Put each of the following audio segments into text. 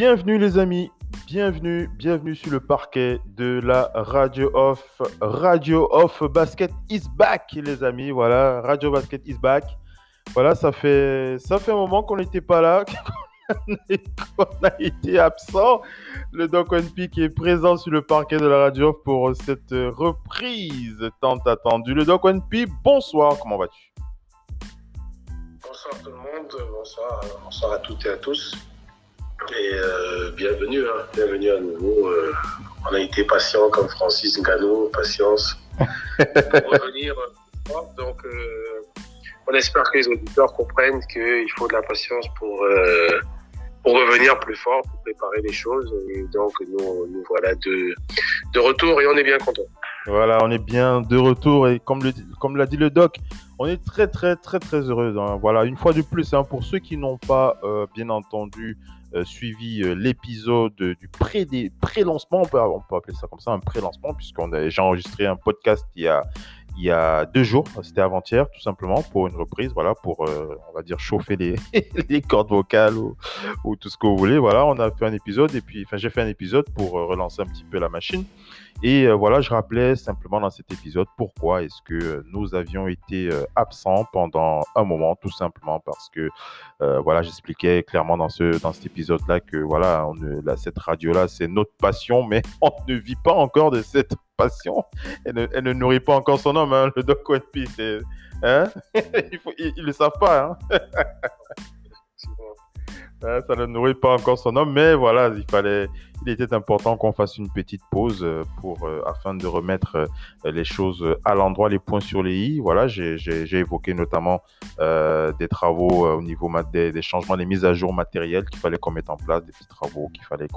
Bienvenue les amis, bienvenue, bienvenue sur le parquet de la Radio Off. Radio Off Basket is back les amis, voilà, Radio Basket is back. Voilà, ça fait, ça fait un moment qu'on n'était pas là, qu'on a été absent. Le Doc One qui est présent sur le parquet de la Radio Off pour cette reprise tant attendue. Le Doc One bonsoir, comment vas-tu? Bonsoir tout le monde, bonsoir à toutes et à tous. Et euh, bienvenue, hein. bienvenue à nouveau. Euh, on a été patient comme Francis Gano, patience pour revenir. Donc, euh, on espère que les auditeurs comprennent qu'il faut de la patience pour, pour revenir plus fort, pour préparer les choses. Et donc, nous, nous voilà de, de retour et on est bien content. Voilà, on est bien de retour et comme l'a comme dit le doc, on est très très très très heureux. Hein. Voilà, une fois de plus, hein, pour ceux qui n'ont pas bien entendu suivi euh, l'épisode du pré-lancement, on, peut, on peut appeler ça comme ça, un pré-lancement, puisqu'on a déjà enregistré un podcast il y a, il y a deux jours, c'était avant-hier tout simplement, pour une reprise, voilà, pour, euh, on va dire, chauffer les, les cordes vocales ou, ou, tout ce que vous voulez. Voilà, on a fait un épisode, et puis, enfin, j'ai fait un épisode pour relancer un petit peu la machine. Et euh, voilà, je rappelais simplement dans cet épisode pourquoi est-ce que euh, nous avions été euh, absents pendant un moment, tout simplement parce que voilà, j'expliquais clairement dans ce dans cet épisode-là que voilà, cette radio-là, c'est notre passion, mais on ne vit pas encore de cette passion. Elle ne, nourrit pas encore son homme, hein, le Doc Wenpi, c'est hein? Ils, ne le savent pas. Hein? Ça ne nourrit pas encore son homme, mais voilà, il fallait, il était important qu'on fasse une petite pause euh, pour, euh, afin de remettre euh, les choses à l'endroit, les points sur les i. Voilà, j'ai évoqué notamment des travaux au niveau des, changements, des mises à jour matérielles qu'il fallait qu'on mette en place, des petits travaux qu'il fallait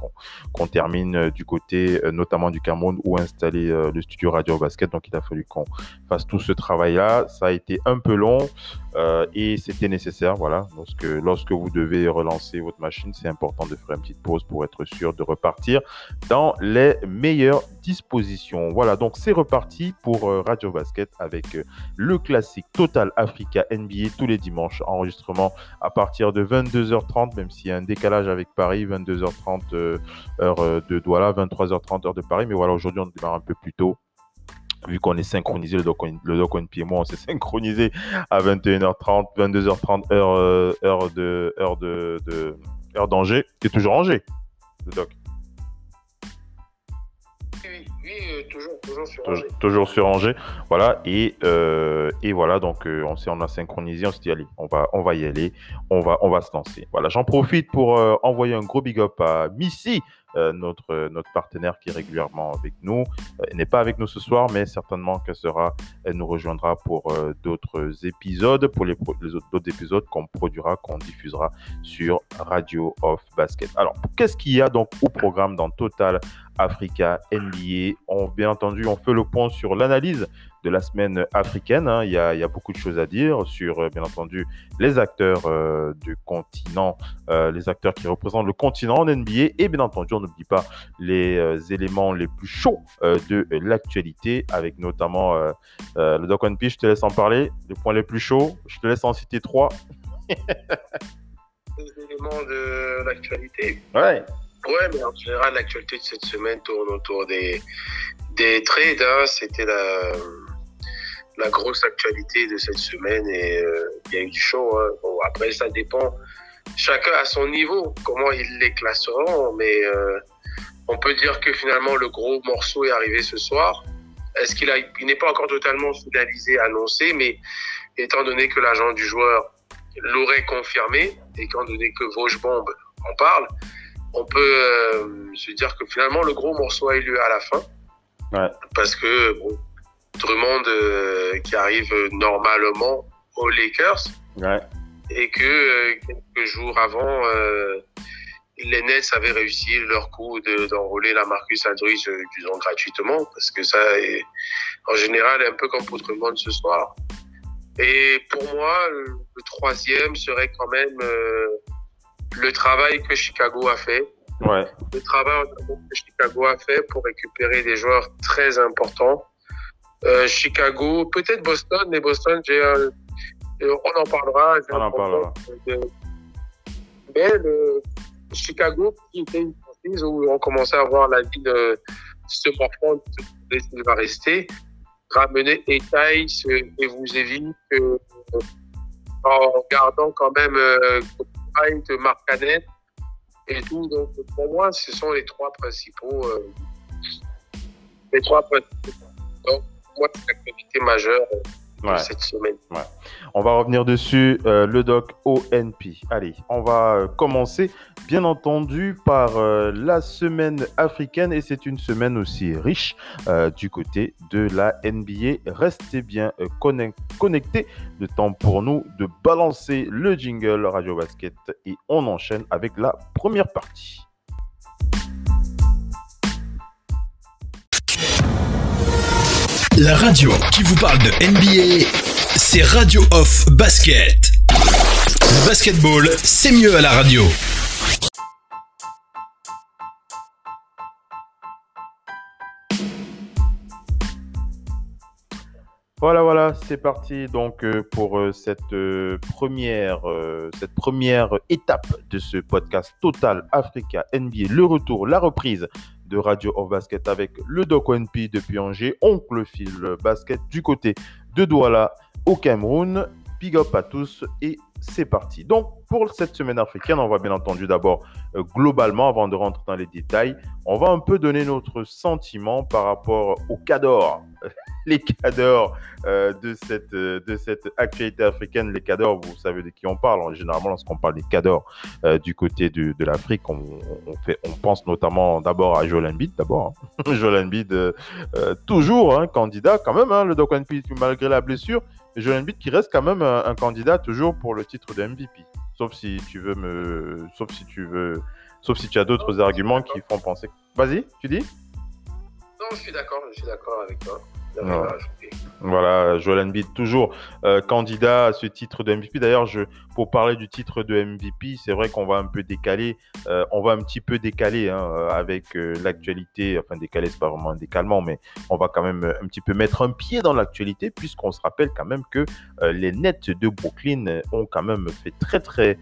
qu'on termine du côté notamment du Cameroun où installer le studio Radio Basket. Donc il a fallu qu'on fasse tout ce travail-là. Ça a été un peu long et c'était nécessaire. Voilà, lorsque vous devez relancer votre machine, c'est important de faire une petite pause pour être sûr de repartir dans les meilleures dispositions. Voilà, donc c'est reparti pour euh, Radio Basket avec euh, le classique Total Africa NBA tous les dimanches. Enregistrement à partir de 22h30, même s'il y a un décalage avec Paris, 22h30 euh, heure de Douala, 23h30 heure de Paris. Mais voilà, aujourd'hui on démarre un peu plus tôt vu qu'on est synchronisé, le Doc, le et moi, on s'est synchronisé à 21h30, 22h30 heure, de heure de, de heure d'Angers, toujours Angers, le Doc? Toujours, sur Angers. Voilà, et, euh, et voilà, donc euh, on, on a synchronisé, on s'est dit, allez, on va, on va y aller, on va, on va se lancer. Voilà, j'en profite pour euh, envoyer un gros big up à Missy, notre, notre partenaire qui est régulièrement avec nous. Elle n'est pas avec nous ce soir, mais certainement qu'elle sera, elle nous rejoindra pour d'autres épisodes, pour les, les autres, d'autres épisodes qu'on produira, qu'on diffusera sur Radio of Basket. Alors, qu'est-ce qu'il y a donc au programme dans Total Africa, NBA. On, bien entendu, on fait le point sur l'analyse de la semaine africaine. Hein. Il, y a, beaucoup de choses à dire sur, euh, bien entendu, les acteurs euh, du continent, euh, les acteurs qui représentent le continent en NBA. Et bien entendu, on n'oublie pas les éléments les plus chauds de l'actualité, avec notamment le Doc One Piece. Je te laisse en parler. Les points les plus chauds, je te laisse en citer trois. les éléments de l'actualité. Ouais. Ouais, mais en général, l'actualité de cette semaine tourne autour des, des trades. Hein. C'était la, la grosse actualité de cette semaine et euh, il y a eu du show. Hein. Bon, après, ça dépend. Chacun à son niveau, comment ils les classeront, mais euh, on peut dire que finalement le gros morceau est arrivé ce soir. Est-ce qu'il a, il n'est pas encore totalement finalisé, annoncé, mais étant donné que l'agent du joueur l'aurait confirmé, et étant donné que Vosges Bombe en parle, on peut euh, se dire que finalement le gros morceau a eu lieu à la fin. Parce que bon, Drummond euh, qui arrive normalement aux Lakers. Et que euh, quelques jours avant, les Nets avaient réussi leur coup d'enrôler la Marcus Aldridge, disons gratuitement, parce que ça est en général un peu comme pour Drummond ce soir. Et pour moi, le troisième serait quand même le travail que Chicago a fait. Ouais. Le travail que Chicago a fait pour récupérer des joueurs très importants. Euh, Chicago, peut-être Boston, mais Boston, j'ai, euh, on en parlera. On en parlera. mais le, Chicago, qui était une franchise où on commençait à voir la vie de se morfondre, il va rester, ramener Etaï et vous évite euh, en gardant quand même euh, de Marcanet et tout. Donc, pour moi, ce sont les trois principaux. Euh, les trois principaux. Donc, pour moi, c'est l'activité majeure cette semaine. On va revenir dessus, euh, le doc ONP. Allez, on va euh, commencer, bien entendu, par euh, la semaine africaine et c'est une semaine aussi riche du côté de la NBA. Restez bien connectés. Le temps pour nous de balancer le jingle Radio Basket et on enchaîne avec la première partie. La radio qui vous parle de NBA, c'est Radio Off Basket. Basketball, c'est mieux à la radio. Voilà, voilà, c'est parti donc euh, pour euh, cette euh, première, cette première étape de ce podcast Total Africa NBA, le retour, la reprise de Radio of Basket avec le Doc ONP depuis Angers, Oncle Phil Basket du côté de Douala au Cameroun. Big up à tous et c'est parti. Donc, pour cette semaine africaine, on va bien entendu d'abord, euh, globalement, avant de rentrer dans les détails, on va un peu donner notre sentiment par rapport au Cador. les cadors euh, de, cette, euh, de cette actualité africaine. Les cadors, vous savez de qui on parle. Généralement, lorsqu'on parle des cadors du côté de, l'Afrique, on, on, pense notamment d'abord à Joel Embiid, d'abord. Hein. Joel Embiid, toujours un candidat quand même, hein, le Doc malgré la blessure. Joel Embiid qui reste quand même un, candidat toujours pour le titre de MVP. Sauf si tu veux me, sauf si tu veux, sauf si tu as d'autres arguments qui font penser. Vas-y, tu dis? Non, je suis d'accord, je suis d'accord avec toi. Voilà, Joel Embiid, toujours euh, candidat à ce titre de MVP. D'ailleurs, je, pour parler du titre de MVP, c'est vrai qu'on va un peu décaler, euh, on va un petit peu décaler hein, euh, avec l'actualité, enfin décaler, c'est pas vraiment un décalement, mais on va quand même un petit peu mettre un pied dans l'actualité, puisqu'on se rappelle quand même que les Nets de Brooklyn ont quand même fait très très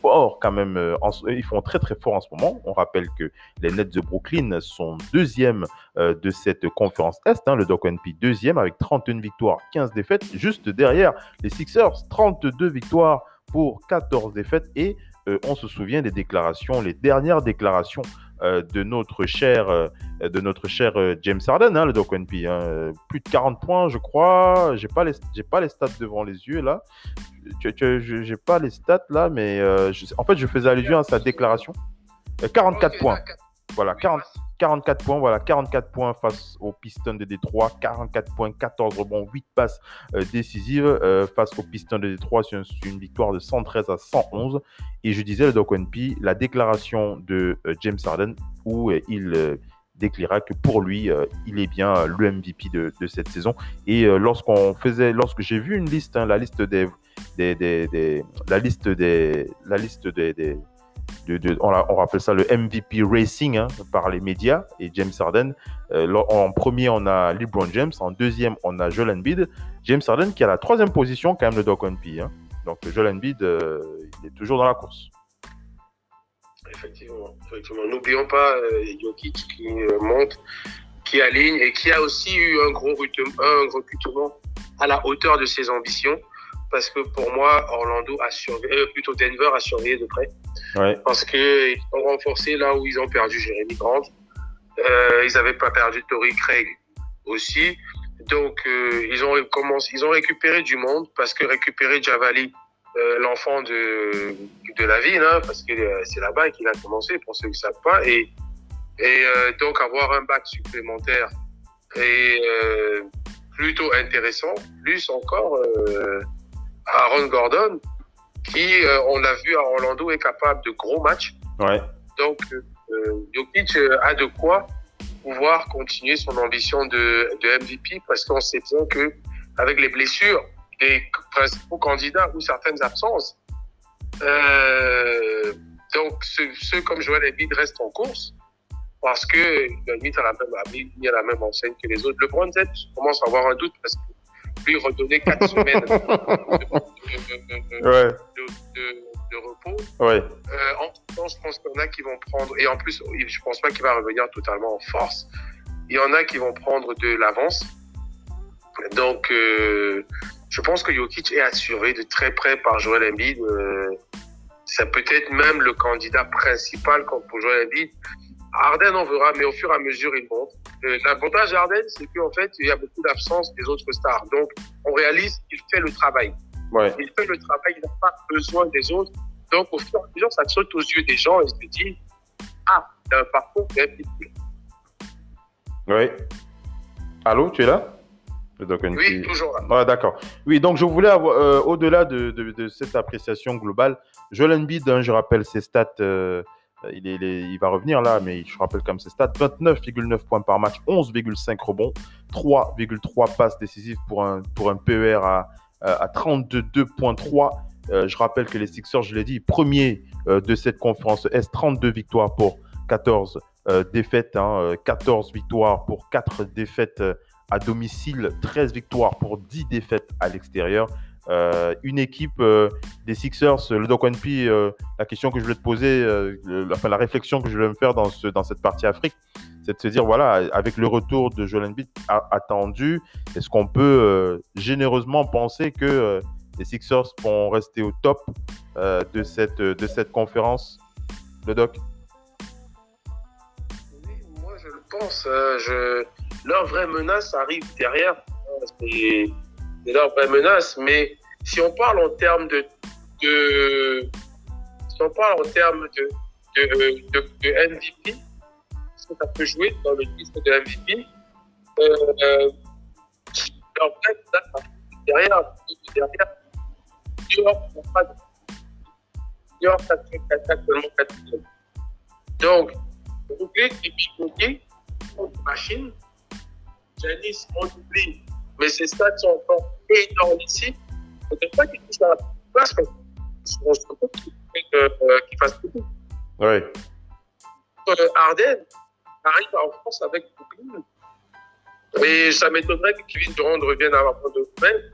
fort, quand même, ils font très très fort en ce moment. On rappelle que les Nets de Brooklyn sont deuxième de cette conférence Est, hein, le Doc Deuxième avec 31 victoires, 15 défaites, juste derrière les Sixers, 32 victoires pour 14 défaites. Et euh, on se souvient des déclarations, les dernières déclarations euh, de notre cher, euh, de notre cher James Harden, hein, le Doc NP. Hein. plus de 40 points, je crois. J'ai pas les, j'ai pas les stats devant les yeux là. Je n'ai pas les stats là, mais en fait, je faisais allusion à sa déclaration. 44 points. Voilà, 40, 44 points, voilà, 44 points face aux Pistons de Détroit, 44 points, 14 rebonds, 8 passes euh, décisives euh, face aux Pistons de Détroit sur une, victoire de 113 à 111. Et je disais, le Doc P, la déclaration de euh, James Harden où il déclara que pour lui, il est bien le MVP de, cette saison. Et lorsqu'on faisait, lorsque j'ai vu une liste, hein, la liste des, la liste des on, rappelle ça le MVP Racing hein, par les médias et James Harden. Euh, en premier, on a LeBron James. En deuxième, on a Joel Embiid. James Harden qui a la troisième position quand même le Doc MP. Hein. Donc Joel Embiid, euh, il est toujours dans la course. Effectivement. N'oublions pas euh, Jokic qui monte, qui aligne et qui a aussi eu un gros, recrutement à la hauteur de ses ambitions parce que pour moi, Orlando a surveillé, euh, plutôt Denver a surveillé de près. Parce qu'ils ont renforcé là où ils ont perdu Jérémy Grant. Euh, ils n'avaient pas perdu Tory Craig aussi. Donc, euh, ils, ont commencé, ils ont récupéré du monde parce que récupérer Javali, euh, l'enfant de, de la ville, hein, parce que c'est là-bas qu'il a commencé, pour ceux qui ne savent pas. Et donc, avoir un bac supplémentaire est plutôt intéressant. Plus encore, Aaron Gordon, qui, euh, on l'a vu à Orlando, est capable de gros matchs. Ouais. Donc, euh, Jokic euh, a de quoi pouvoir continuer son ambition de, de MVP parce qu'on sait bien que avec les blessures des principaux candidats ou certaines absences, euh, donc ceux, comme Joel Embiid restent en course parce que limite à la même, à la même enseigne que les autres. Le James commence à avoir un doute parce que lui redonner quatre semaines de, Ouais, de- de repos. ouais. Euh, en je pense qu'il y en a qui vont prendre, et en plus, je pense pas qu'il va revenir totalement en force. Il y en a qui vont prendre de l'avance. Donc, euh, je pense que Jokic est assuré de très près par Joel Embiid. Euh, ça peut être même le candidat principal pour Joel Embiid. Harden, on verra, mais au fur et à mesure, il monte. Euh, L'avantage d'Harden, c'est qu'en fait, il y a beaucoup d'absence des autres stars. Donc, on réalise qu'il fait le travail Ouais, il fait le travail, il n'a pas besoin des autres. Donc, au fur et à mesure, ça saute aux yeux des gens et se dit Ah, il a un parcours MVP. ouais. Allô, tu es là? Oui, toujours là. Ouais, d'accord. Oui, donc je voulais avoir, euh, au-delà de, de- de cette appréciation globale, Joel Embiid, hein, je rappelle ses stats, euh, il, est, il va revenir là, mais je rappelle comme ses stats 29,9 points par match, 11,5 rebonds, 3,3 passes décisives pour un, pour un PER à, à 32,3. Euh, je rappelle que les Sixers, je l'ai dit, premier euh, de cette conférence Est, 32 victoires pour 14 euh, défaites, hein, euh, 14 victoires pour 4 défaites euh, à domicile, 13 victoires pour 10 défaites à l'extérieur. Euh, une équipe euh, des Sixers, le Doc One P, euh, la question que je voulais te poser, euh, enfin la réflexion que je voulais me faire dans, ce, dans cette partie Afrique, c'est de se dire, voilà, avec le retour de Joel Embiid attendu, est-ce qu'on peut euh, généreusement penser que euh, les Sixers vont rester au top euh, de, cette, conférence, le Doc? Oui, moi, je le pense. euh. Leur vraie menace arrive derrière. Euh, C'est c'est leur vraie menace. Mais si on parle en termes de. de... Si on parle en termes de, de, de, de MVP, est-ce que ça peut jouer dans le titre de MVP euh, vraie menace arrive derrière. derrière. De. New York a actuellement 4 Donc, Brooklyn et Milwaukee ont une machine. Janice, on oublie, mais ses stats sont encore énormes ici. Je ne pas qu'il touche à la place, mais on se compte qu'il euh, qu'il fasse beaucoup. Oui. Euh, Harden arrive en France avec Brooklyn. Et ça m'étonnerait que Kevin Durant revienne avant deux semaines.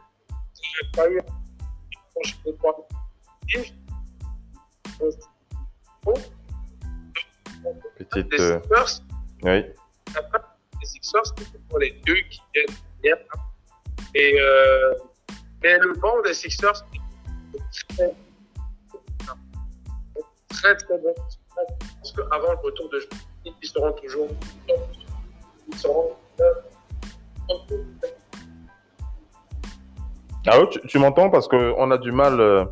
J'ai pas eu je peux pas. Petite. Les euh, Sixers, oui. après, les Sixers, c'est pour les deux qui viennent hier. Et euh, mais le banc des Sixers est très, très, très bon. Parce qu'avant le retour de jeu, ils seront toujours. Ils seront. euh, Allô, tu, tu m'entends parce qu'on a du mal euh,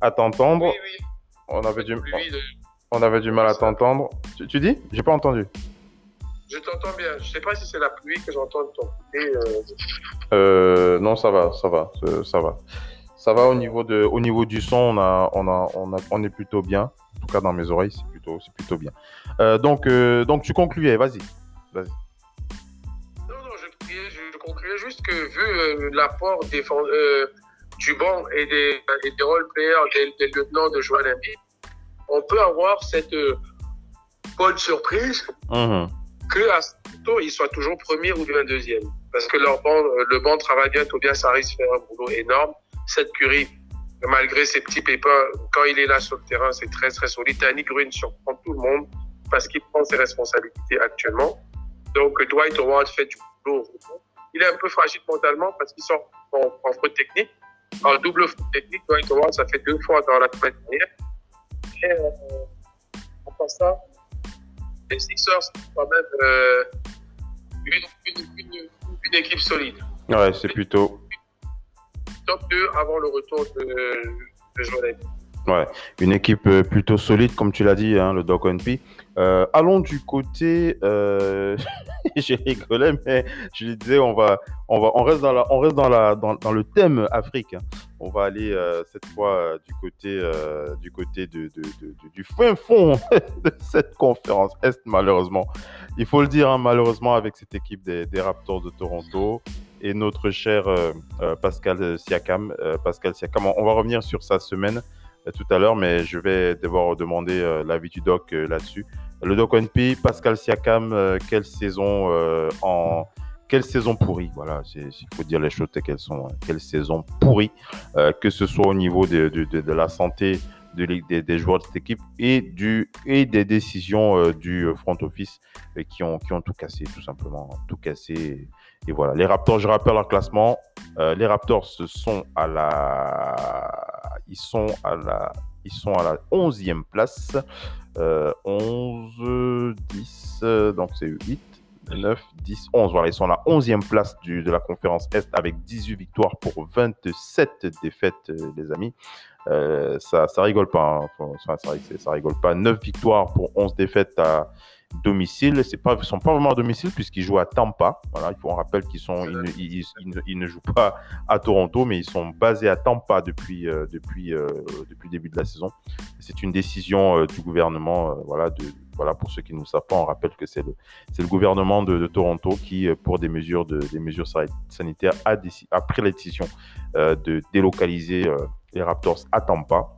à t'entendre. Oui, oui. On avait du, on avait du mal à t'entendre. Tu, tu dis? J'ai pas entendu. Je t'entends bien. Je sais pas si c'est la pluie que j'entends de ton côté. euh, Euh, non, ça va, ça va, ça, va. Ça va au niveau de, au niveau du son, on a, on a, on a, on est plutôt bien. En tout cas, dans mes oreilles, c'est plutôt, c'est plutôt bien. Euh, donc, euh, donc, tu concluais, vas-y. Non, non, je, concluais juste que vu euh, l'apport des, du banc et des, et des role-players, des, des lieutenants de Joël Embiid, on peut avoir cette bonne surprise Mhm. Que à tôt, ils soient toujours premier ou bien deuxième. Parce que leur banc, euh, le banc travaille bien, Tobias Harris fait un boulot énorme. Cette Curie, malgré ses petits pépins, quand il est là sur le terrain, c'est très très solide. Danny Green surprend tout le monde parce qu'il prend ses responsabilités actuellement. Donc Dwight Howard fait du boulot. Il est un peu fragile mentalement parce qu'il sort en, en faute technique. En double faute technique, Dwight Howard, ça fait deux fois dans la semaine dernière. Et euh, en passant, les Sixers sont quand même euh, une, une, une, une équipe solide. Ouais, c'est plutôt, Top 2 avant le retour de, de ouais, une équipe euh, plutôt solide, comme tu l'as dit, hein, le Doc NP. Euh, allons du côté, euh, j'ai rigolé, mais je disais, on va, on va, on reste dans la, on reste dans la, dans, dans le thème Afrique. On va aller euh, cette fois euh, du côté, euh, du côté de, de- de- du fin fond de cette conférence Est, malheureusement. Il faut le dire, hein, malheureusement, avec cette équipe des, des Raptors de Toronto et notre cher Pascal Siakam. Pascal Siakam, on, va revenir sur sa semaine tout à l'heure, mais je vais devoir demander l'avis du doc là-dessus. Le doc NP, Pascal Siakam, euh, quelle saison euh, en quelle saison pourrie, voilà, il faut dire les choses qu'elles sont. Hein. Quelle saison pourrie, euh, que ce soit au niveau de, de, la santé de, des, joueurs de cette équipe et, du, et des décisions du front office qui, ont, qui ont tout cassé, tout simplement. Tout cassé. Et voilà, les Raptors, je rappelle leur classement. les Raptors sont à la, ils sont à la, ils sont à la 11e place. 11, 10, donc c'est 8. 9, 10, 11. Voilà, ils sont à la 11e place du, de la conférence Est avec 18 victoires pour 27 défaites, euh, les amis. Euh, ça, ça rigole pas. Hein. ça, ça, rigole pas. 9 victoires pour 11 défaites à domicile. C'est pas, ils sont pas vraiment à domicile puisqu'ils jouent à Tampa. Voilà, il faut en rappeler qu'ils sont, ils, ils, ne jouent pas à Toronto, mais ils sont basés à Tampa depuis, euh, depuis, depuis le début de la saison. C'est une décision du gouvernement, voilà, de voilà, pour ceux qui ne le savent pas, on rappelle que c'est le, le gouvernement de, Toronto qui, euh, pour des mesures, de, des mesures sanitaires, a, a pris la décision euh, de délocaliser euh, les Raptors à Tampa.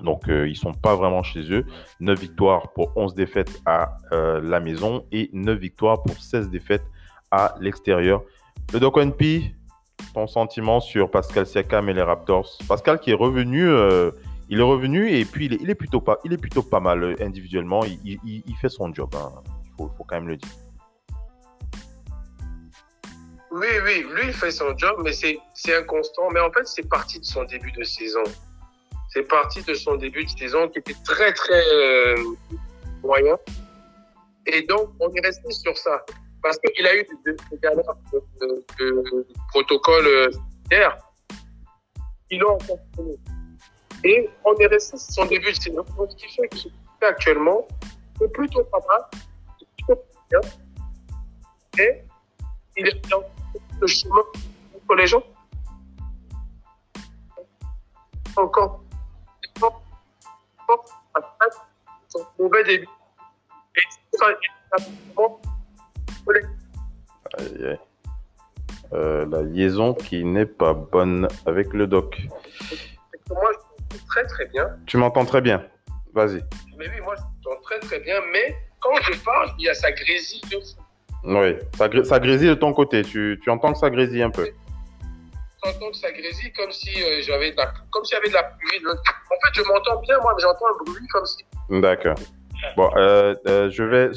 Donc, ils ne sont pas vraiment chez eux. 9 victoires pour 11 défaites à la maison et 9 victoires pour 16 défaites à l'extérieur. Le Doc NP, ton sentiment sur Pascal Siakam et les Raptors? Pascal qui est revenu il est revenu et puis il est, plutôt, pas, il est plutôt pas mal euh, individuellement. Il, fait son job. Hein. Il faut, quand même le dire. Oui, oui, lui, il fait son job, mais c'est inconstant. Mais en fait, c'est parti de son début de saison. C'est parti de son début de saison qui était très, très euh, moyen. Et donc, on est resté sur ça. Parce qu'il a eu des, galères de, euh, d'air. Ils l'ont et on est resté sur son début de saison. Ce qui fait que fait actuellement est plutôt pas mal, plutôt bien. Et il est dans le chemin pour les gens. Encore, son mauvais début. Et ça, Aïe, aïe. Euh, la liaison qui n'est pas bonne avec le doc. Moi, très très bien. Tu m'entends très bien. Vas-y. Mais oui, moi je m'entends très très bien, mais quand je parle, il y a sa grésille de fou. Oui, ça, ça, grésille de ton côté. Tu, tu entends que ça grésille un peu. J'entends que ça grésille comme si euh, j'avais comme s'il y avait de la pluie. En fait, je m'entends bien, moi, mais j'entends un bruit comme si. D'accord. Bon, euh, euh, je vais.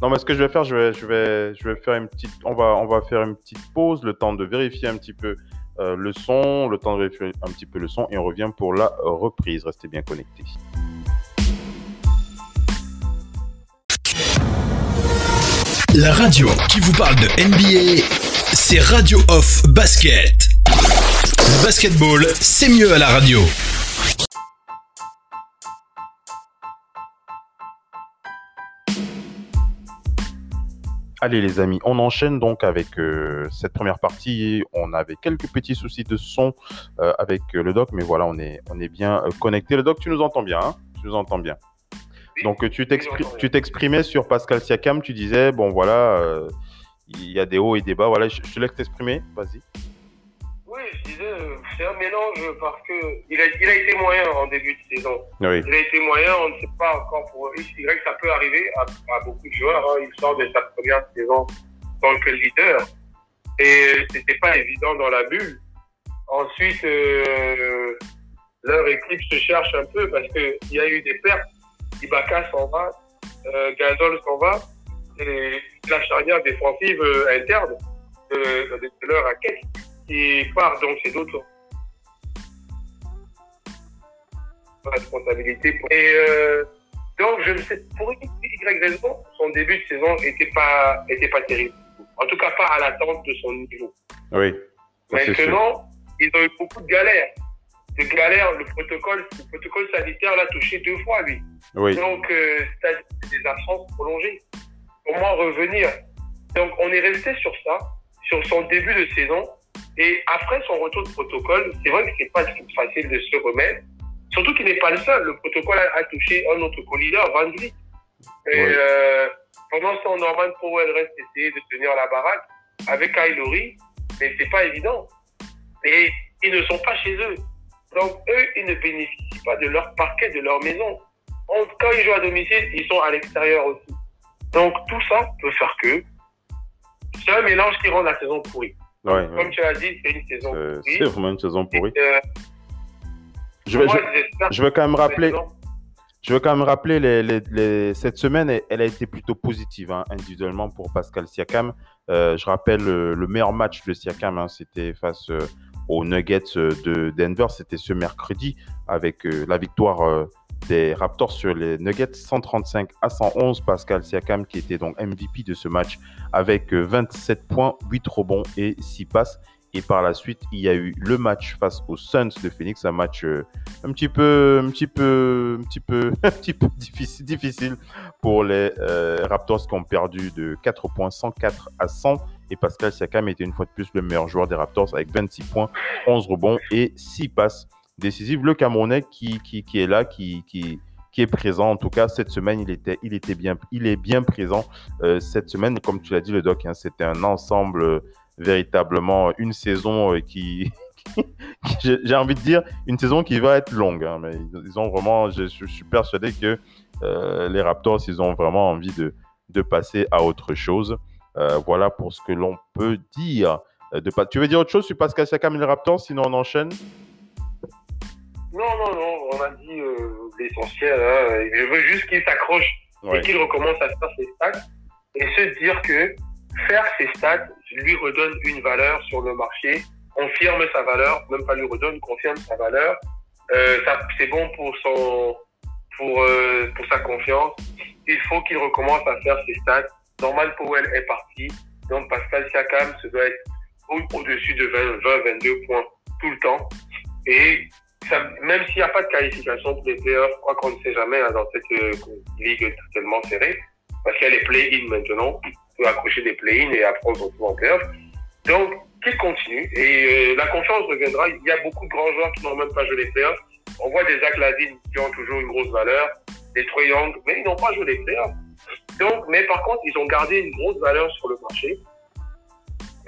Non, mais ce que je vais faire, je vais, je vais, je vais faire une petite. On va, on va faire une petite pause, le temps de vérifier un petit peu euh, le son, le temps de vérifier un petit peu le son et on revient pour la reprise. Restez bien connectés. La radio qui vous parle de NBA, c'est Radio Off Basket. Basketball, c'est mieux à la radio. Allez les amis, on enchaîne donc avec euh, cette première partie. On avait quelques petits soucis de son euh, avec euh, le doc, mais voilà, on est, on est bien connecté. Le doc, tu nous entends bien hein? Tu nous entends bien. donc tu t'exprimais sur Pascal Siakam, tu disais, bon voilà, il y a des hauts et des bas. Voilà, je, je te laisse t'exprimer, vas-y. Oui, je disais, euh, c'est un mélange parce que il a, il a été moyen en début de saison. Il a été moyen, on ne sait pas encore pour X, Y, ça peut arriver à, beaucoup de joueurs. Hein. Il sort de sa première saison en tant que leader. Et c'était pas évident dans la bulle. Ensuite, euh, leur équipe se cherche un peu parce qu'il y a eu des pertes. Ibaka s'en va, euh, s'en va, et la charnière défensive euh, interne de, de, de leur raquette qui part, donc c'est d'autres responsabilité. Et euh, donc, je ne sais, pour Y raison, son début de saison n'était pas, était pas terrible. En tout cas, pas à l'attente de son niveau. Oui. Maintenant, ils ont eu beaucoup de galères. De galères, le protocole, le protocole sanitaire l'a touché deux fois, lui. Oui. Donc, euh, c'est des absences prolongées. Comment revenir Donc, on est resté sur ça, sur son début de saison. Et après son retour de protocole, c'est vrai que c'est pas facile de se remettre. Surtout qu'il n'est pas le seul. Le protocole a, touché un autre co-leader, Van Vliet. Et euh, pendant ce temps, Norman Powell reste essayer de tenir la baraque avec Kylori, mais c'est pas évident. Et ils ne sont pas chez eux. Donc eux, ils ne bénéficient pas de leur parquet, de leur maison. Quand ils jouent à domicile, ils sont à l'extérieur aussi. Donc tout ça peut faire que c'est un mélange qui rend la saison pourrie. Ouais, Comme ouais. tu as dit, c'est une saison C'est pourrie. c'est vraiment une saison pourrie. Euh, Je vais, moi, je, j'espère je vais quand même rappeler, je veux quand même rappeler les, les- les- cette semaine, elle, a été plutôt positive hein, individuellement pour Pascal Siakam. Euh, je rappelle euh, le meilleur match de Siakam, hein, c'était face euh, aux Nuggets euh, de Denver, c'était ce mercredi avec euh, la victoire euh, des Raptors sur les Nuggets 135 à 111. Pascal Siakam qui était donc MVP de ce match avec euh, 27 points, 8 rebonds et 6 passes. Et par la suite, il y a eu le match face aux Suns de Phoenix, un match euh, un petit peu, un petit peu, un petit difficile pour les euh, Raptors qui ont perdu de 4 points, 104 à 100. Et Pascal Siakam était une fois de plus le meilleur joueur des Raptors avec 26 points, 11 rebonds et 6 passes décisives. Le Camerounais qui, qui, qui est là, qui, qui, qui est présent. En tout cas, cette semaine, il était, il était bien, il est bien présent euh, cette semaine. Comme tu l'as dit, le doc, hein, c'était un ensemble euh, véritablement une saison euh, qui, j'ai envie de dire une saison qui va être longue. hein, mais ils, ont vraiment, je, suis persuadé que les Raptors, ils ont vraiment envie de, de passer à autre chose. Voilà pour ce que l'on peut dire. De. Tu veux dire autre chose? Sur Pascal Siakam et les Raptors Sinon, on enchaîne? Non, non, non, on a dit euh, l'essentiel. hein. Je veux juste qu'il s'accroche Ouais. et qu'il recommence à faire ses stats et se dire que faire ses stats lui redonne une valeur sur le marché, confirme sa valeur, même pas lui redonne, confirme sa valeur. Euh, c'est bon pour son, pour, euh, pour sa confiance. Il faut qu'il recommence à faire ses stats. Norman Powell est parti, donc Pascal Siakam se doit être au- au-dessus de 20, 20, 22 points tout le temps. Et ça, même s'il n'y a pas de qualification pour les playoffs, je crois qu'on ne sait jamais hein, dans cette euh, ligue tellement serrée, parce qu'il y a les play-in maintenant, on peut accrocher des play-in et après on en playoffs. Donc, qu'il continue. Et euh, la confiance reviendra. Il y a beaucoup de grands joueurs qui n'ont même pas joué les playoffs. On voit des Zach qui ont toujours une grosse valeur, des Troy mais ils n'ont pas joué les playoffs. Donc, mais par contre, ils ont gardé une grosse valeur sur le marché.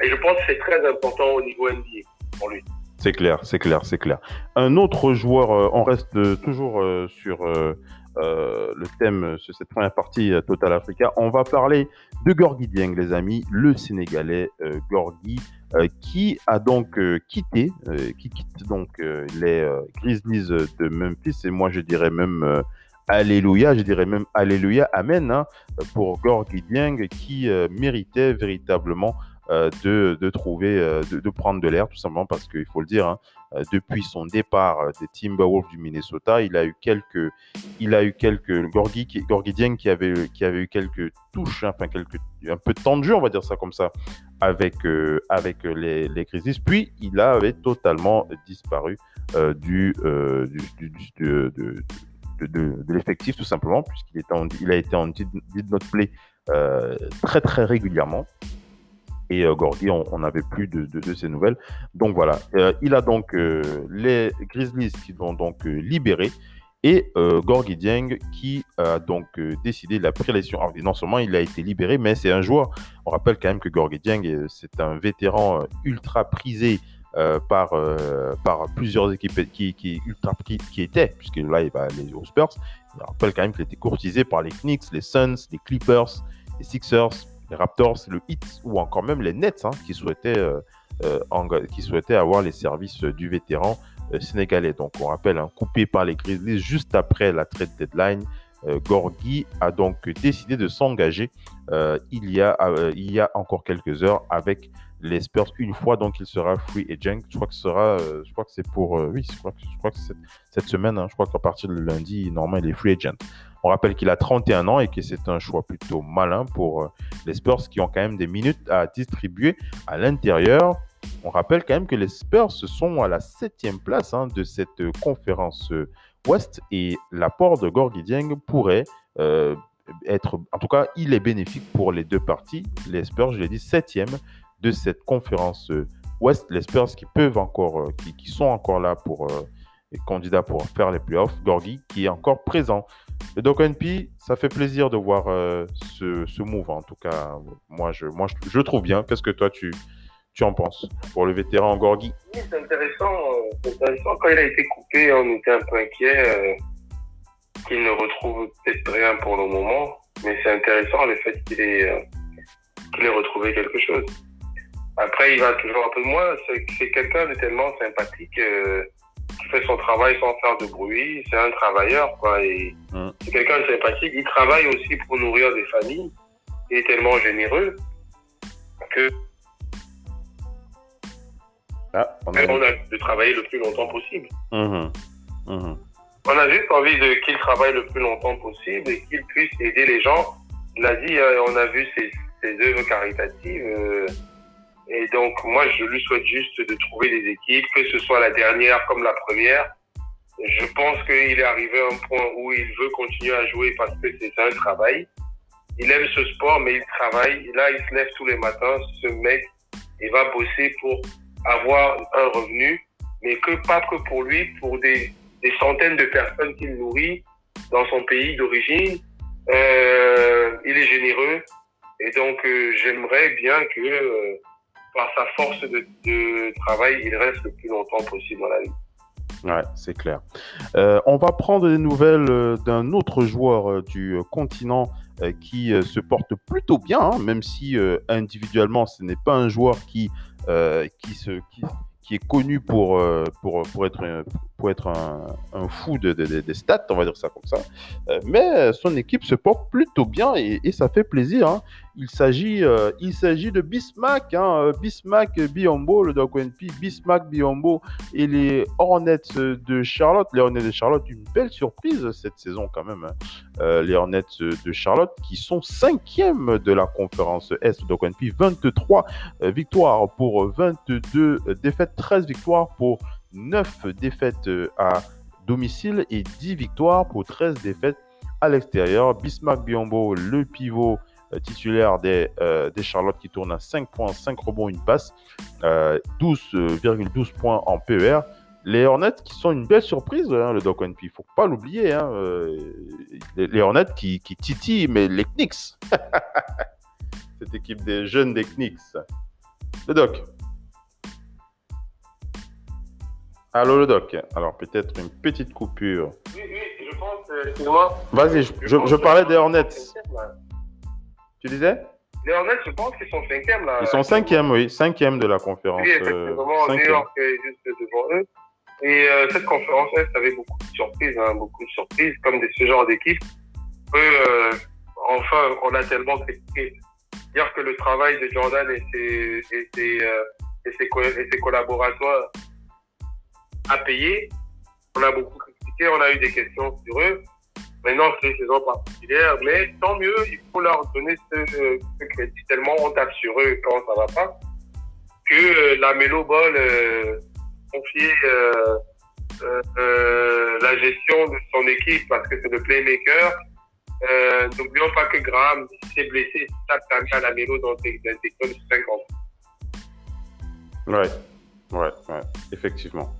Et je pense que c'est très important au niveau NBA pour lui. C'est clair, c'est clair, c'est clair. Un autre joueur, euh, on reste euh, toujours euh, sur le thème, sur cette première partie Total Africa. On va parler de Gorgui Dieng, les amis, le Sénégalais Gorgui, qui a donc quitté, qui quitte donc les Grizzlies de Memphis, et moi je dirais même Alléluia, je dirais même Alléluia, Amen, hein, pour Gorgui Dieng, qui méritait véritablement de, de trouver, euh, de, de prendre de l'air, tout simplement parce qu'il faut le dire, hein, euh, depuis son départ euh, des Timberwolves du Minnesota, il a eu quelques, il a eu quelques Gorgui, qui, avait, qui avait eu quelques touches, hein, enfin quelques, un peu de on va dire ça comme ça, avec, euh, avec les, les Grizzlies. Puis il avait totalement disparu euh, du, euh, du, de, de, de, l'effectif, tout simplement, puisqu'il était il a été en did, did not play euh, très très régulièrement. Et euh, on n'avait plus de, de, ses nouvelles. Donc voilà, Euh, il a donc euh, les Grizzlies qui vont donc euh, libérer et Gorgui Dieng qui a donc décidé la préléction. Alors, non seulement il a été libéré, mais c'est un joueur. On rappelle quand même que Gorgui Dieng, c'est un vétéran ultra prisé par, par plusieurs équipes qui, ultra, qui, étaient, puisque là il va aux Spurs. On rappelle quand même qu'il était courtisé par les Knicks, les Suns, les Clippers, les Sixers, les Raptors, le Heat ou encore même les Nets hein, qui, souhaitaient, euh, euh, qui souhaitaient avoir les services euh, du vétéran sénégalais. Donc on rappelle, hein, coupé par les Grizzlies juste après la trade deadline, Gorgui a donc décidé de s'engager il, y a, il y a encore quelques heures avec les Spurs une fois donc il sera free agent. Je crois que sera, je crois que c'est pour, oui, je crois que, je crois que cette semaine. hein, je crois qu'à partir de lundi, normalement, il est free agent. On rappelle qu'il a 31 ans et que c'est un choix plutôt malin pour euh, les Spurs qui ont quand même des minutes à distribuer à l'intérieur. On rappelle quand même que les Spurs sont à la septième place hein, de cette euh, conférence euh, Ouest et l'apport de Gorgui Dieng pourrait être, en tout cas, il est bénéfique pour les deux parties. Les Spurs, je l'ai dit, septième de cette conférence Ouest. Les Spurs qui peuvent encore, qui, sont encore là pour euh, candidats pour faire les playoffs. Gorgui qui est encore présent. Et donc NP, ça fait plaisir de voir euh, ce, ce move. En tout cas, moi je, moi, je, je trouve bien. Qu'est-ce que toi tu, tu en penses pour le vétéran Gorgui? Oui, c'est intéressant. euh, intéressant. Quand il a été coupé, on était un peu inquiet euh, qu'il ne retrouve peut-être rien pour le moment. Mais c'est intéressant le fait qu'il ait, qu'il ait retrouvé quelque chose. Après, il va toujours un peu moins. C'est quelqu'un de tellement sympathique qui fait son travail sans faire de bruit. C'est un travailleur, quoi. Et Mm. C'est quelqu'un de sympathique. Il travaille aussi pour nourrir des familles. Il est tellement généreux que Ah, on a- on a de travailler le plus longtemps possible. Mhm. Mhm. On a juste envie de qu'il travaille le plus longtemps possible et qu'il puisse aider les gens. Il a dit, euh, on a vu ses, ses œuvres caritatives. euh, et donc, moi, je lui souhaite juste de trouver des équipes, que ce soit la dernière comme la première. Je pense qu'il est arrivé à un point où il veut continuer à jouer parce que c'est un travail. Il aime ce sport, mais il travaille. Là, il se lève tous les matins. Ce mec, il va bosser pour avoir un revenu, mais que pas que pour lui, pour des, des centaines de personnes qu'il nourrit dans son pays d'origine. Euh, il est généreux et donc euh, j'aimerais bien que euh, par sa force de, travail, il reste le plus longtemps possible dans la vie. Ouais, c'est clair. Euh, on va prendre des nouvelles euh, d'un autre joueur euh, du continent qui se porte plutôt bien, hein, même si individuellement ce n'est pas un joueur qui, qui, se, qui, est connu pour, pour, pour être, pour être un, fou de, stats, on va dire ça comme ça. Euh, mais euh, son équipe se porte plutôt bien et, ça fait plaisir. hein. Il s'agit euh, il s'agit de Bismack, hein, Bismack Biombo, le Doc NP, Bismack Biombo et les Hornets de Charlotte. Les Hornets de Charlotte, une belle surprise cette saison quand même. hein. Les Hornets de Charlotte qui sont cinquièmes de la conférence Est. Donc NP 23 euh, victoires pour 22 défaites, 13 victoires pour 9 défaites euh, à domicile et 10 victoires pour 13 défaites à l'extérieur. Bismarck Biombo, le pivot euh, titulaire des, euh, Charlotte qui tourne à 5 points, 5 rebonds, une passe, euh, 12,12 points en PER. Les Hornets qui sont une belle surprise, hein, le Doc NP, il faut pas l'oublier. hein, euh, les, les Hornets qui, qui titillent, mais les Knicks. Cette équipe des jeunes des Knicks. Le Doc. Allô, le Doc. Alors, peut-être une petite coupure. Oui, oui, je pense, euh, excuse-moi. Vas-y, je, parlais des Hornets. Tu disais? Les Hornets, je pense qu'ils sont cinquièmes là. Ils sont cinquièmes, oui, cinquième de la conférence. Oui, euh, effectivement, New cinquième. York est juste devant eux. Et euh, cette conférence Est avait beaucoup de surprises, hein, beaucoup de surprises, comme de ce genre d'équipe. euh, enfin, on a tellement critiqué. Dire que le travail de Jordan et ses, et ses, euh, et ses, co- et ses collaborateurs a payé. On a beaucoup critiqué, on a eu des questions sur eux. Maintenant, c'est une saison particulière, mais tant mieux, il faut leur donner ce, crédit. Tellement on sur eux quand ça va pas, que euh, la Melo Ball euh, confier euh, euh, la gestion de son équipe parce que c'est le playmaker. N'oublions pas que Graham s'est blessé, ça mis à la Melo dans des, des clubs de 50. Ouais, ouais, ouais, effectivement.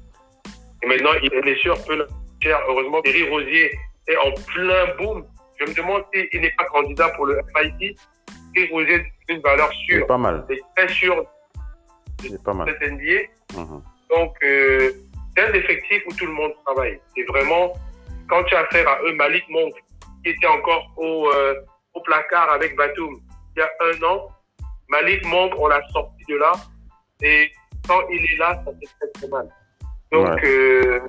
Et maintenant, il est blessure peu le cher. Heureusement, Thierry Rosier est en plein boom. Je me demande s'il n'est pas candidat pour le FIT. Thierry Rosier, c'est une valeur C'est sûre. pas mal. C'est très sûr C'est pas mal. cette NBA. Mhm. Donc, euh, c'est un effectif où tout le monde travaille. C'est vraiment, quand tu as affaire à eux, Malik Monk, qui était encore au, euh, au placard avec Batum il y a un an, Malik Monk, on l'a sorti de là. Et quand il est là, ça fait très très mal. Donc, euh,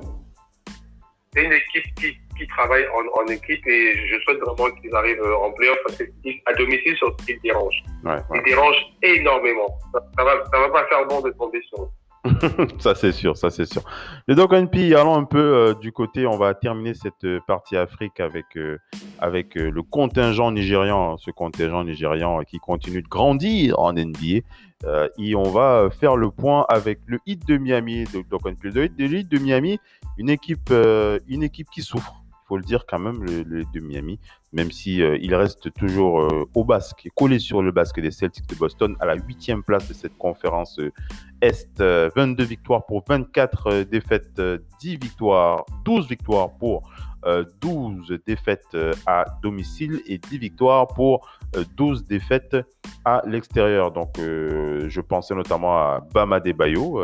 c'est une équipe qui, qui travaille en, en équipe et je souhaite vraiment qu'ils arrivent en playoff parce qu'à domicile, surtout, ils dérangent. Ouais, ouais. Ils dérangent énormément. Ça, ça va, ça va pas faire bon de tomber sur eux. ça c'est sûr, ça c'est sûr. Les Dog NP, allons un peu euh, du côté, on va terminer cette euh, partie Afrique avec, euh, avec le contingent nigérian, ce contingent nigérian qui continue de grandir en NBA. Et on va faire le point avec le Heat de Miami, de. Le le Heat de Miami, une équipe, une équipe qui souffre, faut le dire quand même, le, de Miami, même si euh, il reste toujours euh, au basque, collé sur le basque des Celtics de Boston, à la huitième place de cette conférence euh, est, euh, 22 victoires pour 24 euh, défaites, euh, 10 victoires, 12 victoires pour euh, 12 défaites à domicile et 10 victoires pour 12 défaites à l'extérieur. Donc, je pensais notamment à Bama Debayo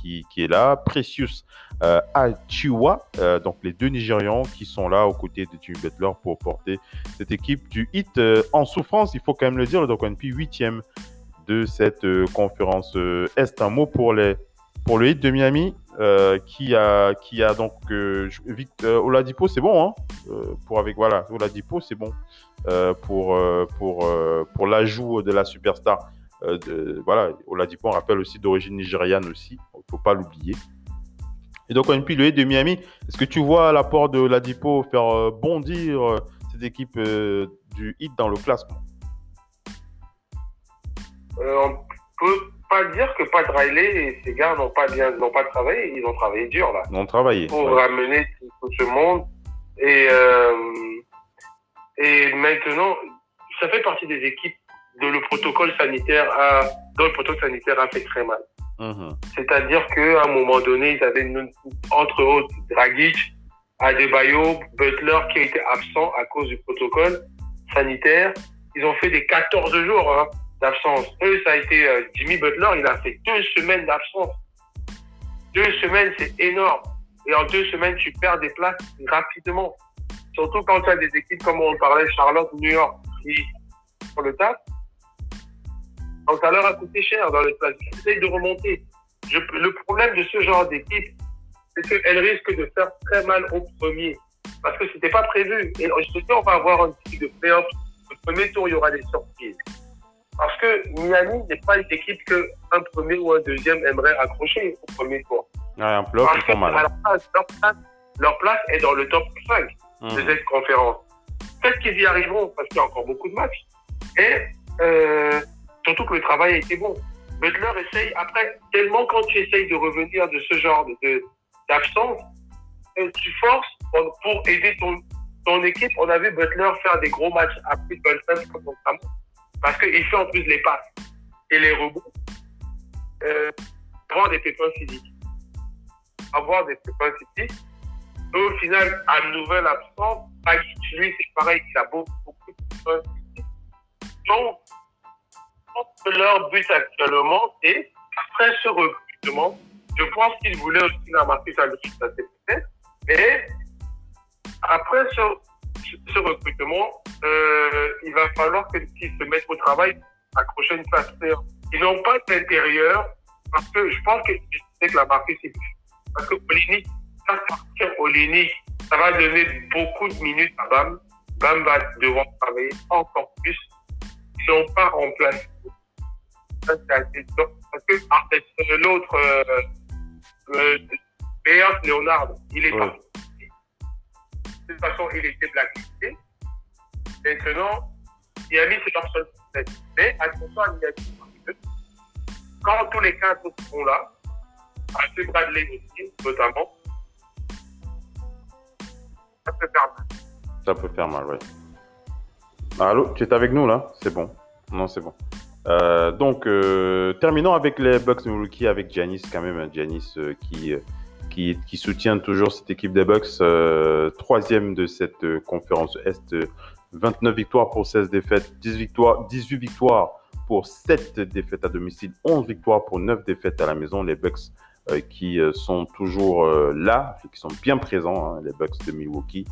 qui, qui, est là, Precious Achiwa, donc les deux Nigérians qui sont là aux côtés de Jimmy Butler pour porter cette équipe du hit en souffrance. Il faut quand même le dire, donc on est 8e de cette conférence Est. Un mot pour les pour le hit de Miami, euh, qui, a, qui a donc euh, euh Oladipo, c'est bon, hein euh, pour avec voilà, Oladipo, c'est bon pour pour pour l'ajout de la superstar. de, voilà, Oladipo, on rappelle aussi d'origine nigériane aussi, il faut pas l'oublier. Et donc, le hit de Miami. Est-ce que tu vois l'apport de Oladipo faire bondir cette équipe du hit dans le classement? On peut dire que Pat Riley et ces gars n'ont pas bien, n'ont pas travaillé. Ils ont travaillé dur là. Ils ont travaillé. Pour ramener tout, ce monde. Et euh, et maintenant, ça fait partie des équipes dont le protocole sanitaire a, dont le protocole sanitaire a fait très mal. Mhm. C'est-à-dire qu'à un moment donné, ils avaient entre autres Dragic, Adebayo, Butler qui été absent à cause du protocole sanitaire. Ils ont fait des 14 jours. Hein d'absence. Eux, ça a été euh, Jimmy Butler, il a fait deux semaines d'absence. Deux semaines, c'est énorme. Et en deux semaines, tu perds des places rapidement. Surtout quand tu as des équipes comme on parlait, Charlotte, New York, qui pour le tas. Donc ça leur a coûté cher dans les places. Ils essayent de remonter. le problème de ce genre d'équipe, c'est qu'elle risque de faire très mal au premier. Parce que c'était pas prévu. Et je te dis, on va avoir un petit de playoff. Le premier tour, il y aura des surprises. Parce que Miami n'est pas une équipe qu'un premier ou un deuxième aimerait accrocher au premier tour. Ouais, un ils font mal. Leur place, leur, place, est dans le top 5 de mmh. cette conférence. Peut-être qu'ils y arriveront parce qu'il y a encore beaucoup de matchs. Et euh, surtout que le travail a été bon. Butler essaye, après, tellement quand tu essayes de revenir de ce genre d'absence, de, euh, tu forces pour, aider ton, ton équipe. On a vu Butler faire des gros matchs à plus de 25 contre parce qu'il fait en plus les passes et les rebonds. Euh, avoir des pépins physiques. Avoir des pépins physiques. Et au final, à nouvelle absence, lui, c'est pareil, il a beaucoup, beaucoup de pépins physiques. Donc, leur but actuellement, c'est, après ce recrutement, je pense qu'ils voulaient aussi la Aldridge, ça s'est fait. Mais après ce, recrutement, euh, il va falloir qu'ils se mettent au travail, accrocher une place Ils n'ont pas d'intérieur, parce que je pense que c'est que la marque c'est Parce que Olini, ça partir Olini, ça va donner beaucoup de minutes à Bam. Bam va devoir travailler encore plus si on part en place. Ça, c'est assez dur. Parce que l'autre, euh, euh, Léonard, il est pas de toute façon, il était blacklisté. Maintenant, Miami, c'est leur seul problème. Mais attention à Miami, quand tous les quatre seront là, à Bradley aussi, notamment, ça peut faire mal. Ça peut faire mal, oui. Allô, tu es avec nous là? C'est bon. Non, c'est bon. Euh, donc, euh, terminons avec les Bucks Milwaukee avec Giannis quand même. Giannis euh, qui qui, soutient toujours cette équipe des Bucks, euh, troisième de cette euh, conférence Est. 29 victoires pour 16 défaites, 10 victoires, 18 victoires pour 7 défaites à domicile, 11 victoires pour 9 défaites à la maison. Les Bucks euh, qui sont toujours là, qui sont bien présents, hein, les Bucks de Milwaukee.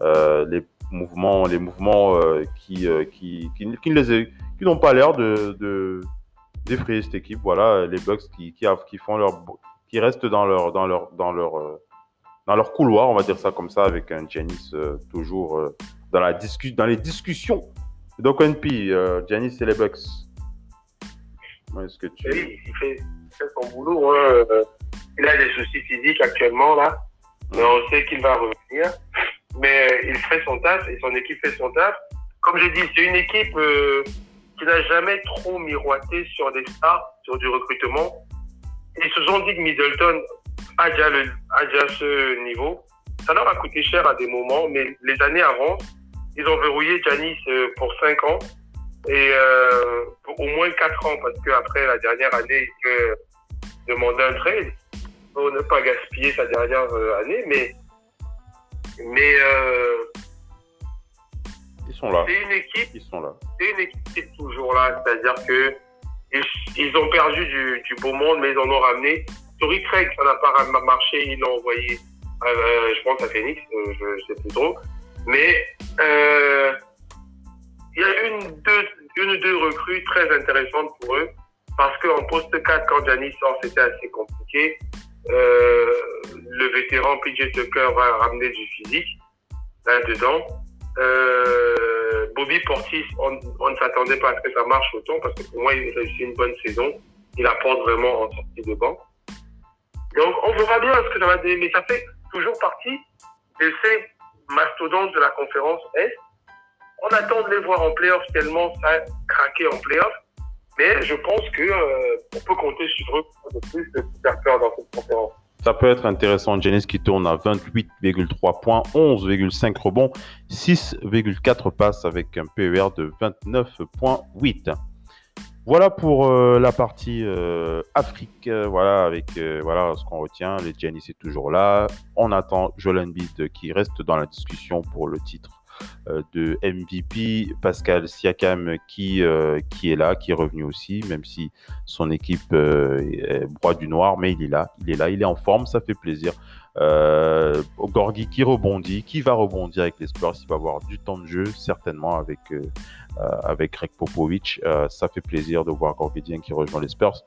les mouvements, les mouvements qui, qui, qui, qui, qui n'ont pas l'air de, de d'effrayer cette équipe. Voilà, les Bucks qui, font leur qui restent euh, dans leur couloir, on va dire ça comme ça, avec un Giannis euh, toujours euh, dans, les discussions. Donc, NP, Giannis et les Bucks. Oui, il fait, son boulot. Hein. Il a des soucis physiques actuellement, là. Mais on sait qu'il va revenir. Mais il fait son taf et son équipe fait son taf. Comme je dis, c'est une équipe qui n'a jamais trop miroité sur des stars, sur du recrutement ils se sont dit que Middleton a déjà, le, ce niveau. Ça leur a coûté cher à des moments, mais les années avant, ils ont verrouillé Janis euh, pour 5 ans et euh, au moins 4 ans, parce qu'après la dernière année, il peut un trade pour ne pas gaspiller sa dernière euh, année. Mais, mais sont là. C'est une équipe, Ils sont là. c'est une équipe qui est toujours là. C'est-à-dire que ils, ils ont perdu du, du beau monde, mais ils en ont ramené. Tory Craig, ça n'a pas marché, ils l'ont envoyé, euh, je pense, à Phoenix, euh, je ne sais plus trop. Mais euh, il y a une, deux, une ou deux recrues très intéressantes pour eux. Parce qu'en poste 4, quand Giannis sort, c'était assez compliqué. Euh, le vétéran PJ Tucker va ramener du physique là-dedans. Euh, Bobby Portis, on, ne s'attendait pas à ce que ça marche autant parce que pour moi, il réussit une bonne saison. Il apporte vraiment en sortie de banc. Donc, on verra bien ce que ça va donner, mais ça fait toujours partie de ces mastodontes de la conférence Est. On attend de les voir en playoff tellement ça a craqué en playoff. Mais je pense que euh, on peut compter sur eux pour de plus de faire peur dans cette conférence. Ça peut être intéressant. Janice qui tourne à 28,3 points, 11,5 rebonds, 6,4 passes avec un PER de 29,8. Voilà pour euh, la partie euh, Afrique. Voilà avec euh, ce qu'on retient. Les Giannis est toujours là. On attend Joel Embiid qui reste dans la discussion pour le titre de MVP. Pascal Siakam qui euh, qui est là, qui est revenu aussi, même si son équipe euh, est broie du noir, mais il est là, il est là, il est en forme, ça fait plaisir. Euh, Gorgui qui rebondit, qui va rebondir avec les Spurs, il va avoir du temps de jeu certainement avec euh, euh, Greg Popovich. Euh, ça fait plaisir de voir Gorgui qui rejoint les Spurs.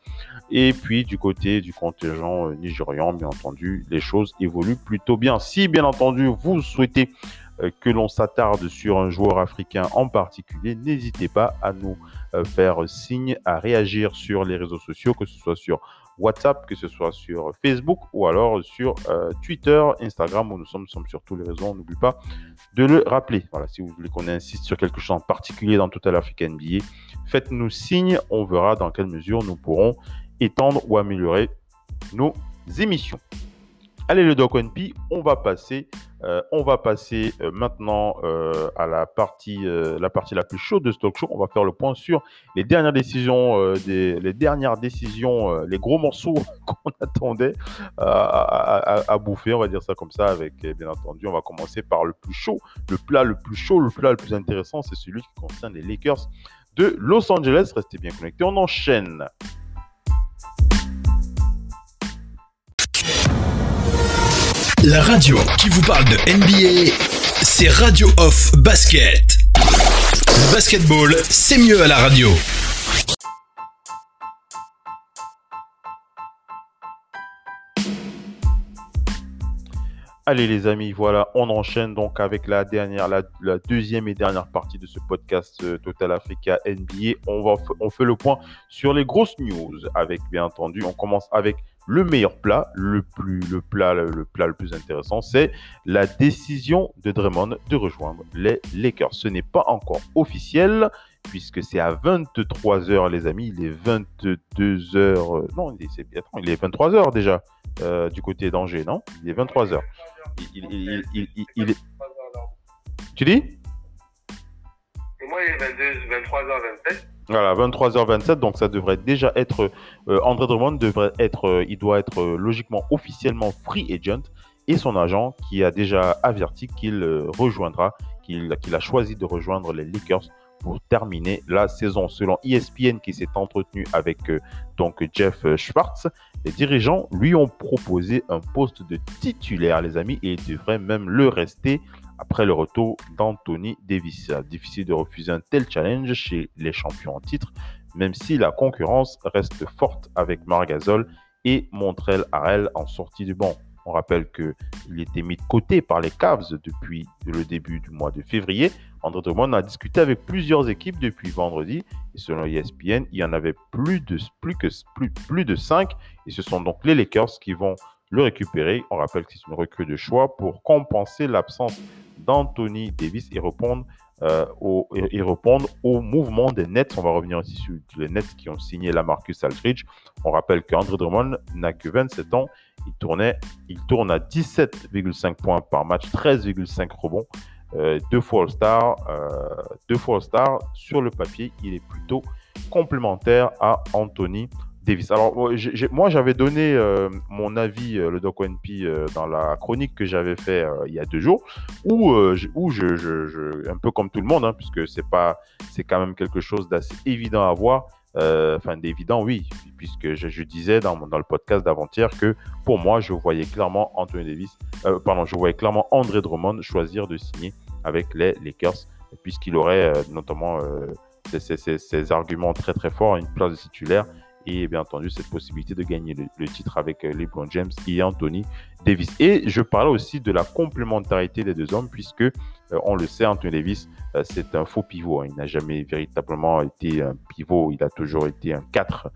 Et puis du côté du contingent euh, nigérian, bien entendu, les choses évoluent plutôt bien. Si bien entendu vous souhaitez euh, que l'on s'attarde sur un joueur africain en particulier, n'hésitez pas à nous euh, faire signe, à réagir sur les réseaux sociaux, que ce soit sur WhatsApp, que ce soit sur Facebook ou alors sur euh, Twitter, Instagram, où nous sommes, nous sommes sur tous les réseaux. On n'oublie pas de le rappeler. Voilà, si vous voulez qu'on insiste sur quelque chose en particulier dans Total Africa NBA, faites-nous signe. On verra dans quelle mesure nous pourrons étendre ou améliorer nos émissions. Allez le Doc NP, on va passer, euh, on va passer euh, maintenant euh, à la partie, la plus chaude de talk show. On va faire le point sur les dernières décisions, les gros morceaux qu'on attendait à, bouffer, on va dire ça comme ça. Bien entendu, on va commencer par le plus chaud, le plat le plus chaud, le plat le plus intéressant, c'est celui qui concerne les Lakers de Los Angeles. Restez bien connectés, on enchaîne. La radio qui vous parle de NBA, c'est Radio Off Basket. Basketball, c'est mieux à la radio. Allez les amis, voilà, on enchaîne donc avec la dernière, la, deuxième et dernière partie de ce podcast euh, Total Africa NBA. On on fait le point sur les grosses news avec bien entendu, on commence avec le meilleur plat, le plus, le plat, le, plat le plus intéressant, c'est la décision de Draymond de rejoindre les Lakers. Ce n'est pas encore officiel puisque c'est à 23 h les amis, il est 22 h euh, non, il est, il est 23 h déjà euh, du côté d'Angers, non? Il est 23 h il, il- il-. Tu dis? Moi, il est 22, 23h27. Voilà, 23h27, donc ça devrait déjà être. euh, André Drummond devrait être. euh, il doit être euh, logiquement officiellement free agent et son agent qui a déjà averti qu'il rejoindra, qu'il a choisi de rejoindre les Lakers pour terminer la saison. Selon ESPN qui s'est entretenu avec donc Jeff Schwartz, les dirigeants lui ont proposé un poste de titulaire, les amis, et il devrait même le rester après le retour d'Anthony Davis. Difficile de refuser un tel challenge chez les champions en titre, même si la concurrence reste forte avec Margasol et Montrell Harrell en sortie du banc. On rappelle qu'il était mis de côté par les Cavs depuis le début du mois de février. André Drummond a discuté avec plusieurs équipes depuis vendredi et selon ESPN, il y en avait plus de, plus que, plus, plus de 5 et ce sont donc les Lakers qui vont le récupérer. On rappelle que c'est une recrue de choix pour compenser l'absence d'Anthony Davis et répondre, euh, au, et, répondre au mouvement des Nets. On va revenir aussi sur les Nets qui ont signé la Marcus Aldridge. On rappelle qu'André Drummond n'a que 27 ans. Il, tournait, il tourne à 17,5 points par match, 13,5 rebonds, euh, deux fois euh, deux fois All-Star. Sur le papier, il est plutôt complémentaire à Anthony Davis. Alors, moi, j'avais donné euh, mon avis, le Doc ONP, dans la chronique que j'avais fait il y a deux jours, où, je, un peu comme tout le monde, hein, puisque c'est pas, c'est quand même quelque chose d'assez évident à voir. Enfin, d'évident, oui, puisque je, disais dans, le podcast d'avant-hier que pour moi, je voyais clairement Anthony Davis, pardon, je voyais clairement André Drummond choisir de signer avec les Lakers, puisqu'il aurait notamment ces, arguments très très forts, une place de titulaire et bien entendu cette possibilité de gagner le, titre avec euh, LeBron James et Anthony Davis. Et je parlais aussi de la complémentarité des deux hommes puisque euh, on le sait, Anthony Davis, euh, c'est un faux pivot. Hein. Il n'a jamais véritablement été un pivot, il a toujours été un 4.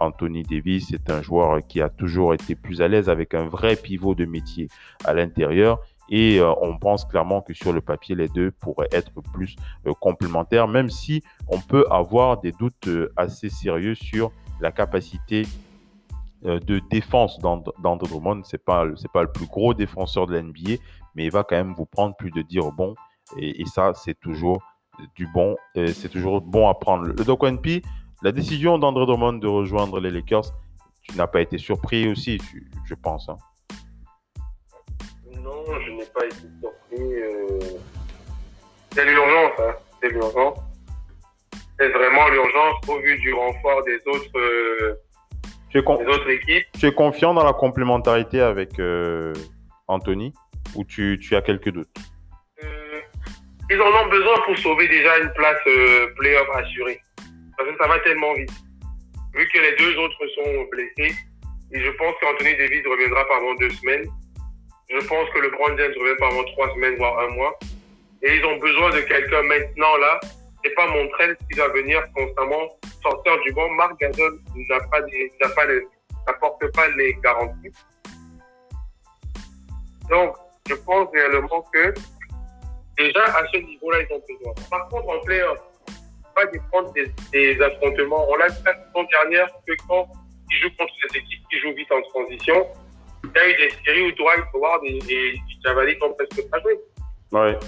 Anthony Davis est un joueur qui a toujours été plus à l'aise avec un vrai pivot de métier à l'intérieur et on pense clairement que sur le papier, les deux pourraient être plus complémentaires, même si on peut avoir des doutes assez sérieux sur la capacité de défense d'Andre Drummond. Ce n'est pas, pas le plus gros défenseur de l'NBA, mais il va quand même vous prendre plus de dire bon. Et, ça, c'est toujours du bon. C'est toujours bon à prendre. Le Doc NP, la décision d'Andre Drummond de rejoindre les Lakers, tu n'as pas été surpris aussi, je pense. Hein je n'ai pas été surpris. Euh. C'est l'urgence, hein. c'est l'urgence. C'est vraiment l'urgence au vu du renfort des autres, euh, tu es autres équipes. Tu es confiant dans la complémentarité avec euh, Anthony ou tu, tu, as quelques doutes? Ils en ont besoin pour sauver déjà une place playoff assurée. Parce que ça va tellement vite. Vu que les deux autres sont blessés, et je pense qu'Anthony Davis reviendra pendant deux semaines. Je pense que le Brand James revient pas avant trois semaines, voire un mois. Et ils ont besoin de quelqu'un maintenant là. C'est pas mon train qui va venir constamment sortir du banc. Marc Gasol n'a pas, pas n'apporte pas les garanties. Donc, je pense réellement que déjà à ce niveau-là, ils ont besoin. Par contre, en playoff, pas de prendre des, des, affrontements. On l'a vu la saison dernière que quand ils jouent contre cette équipe qui joue vite en transition, il y a eu des séries où Dwight Howard et, et Javali ont presque pas joué. Ouais.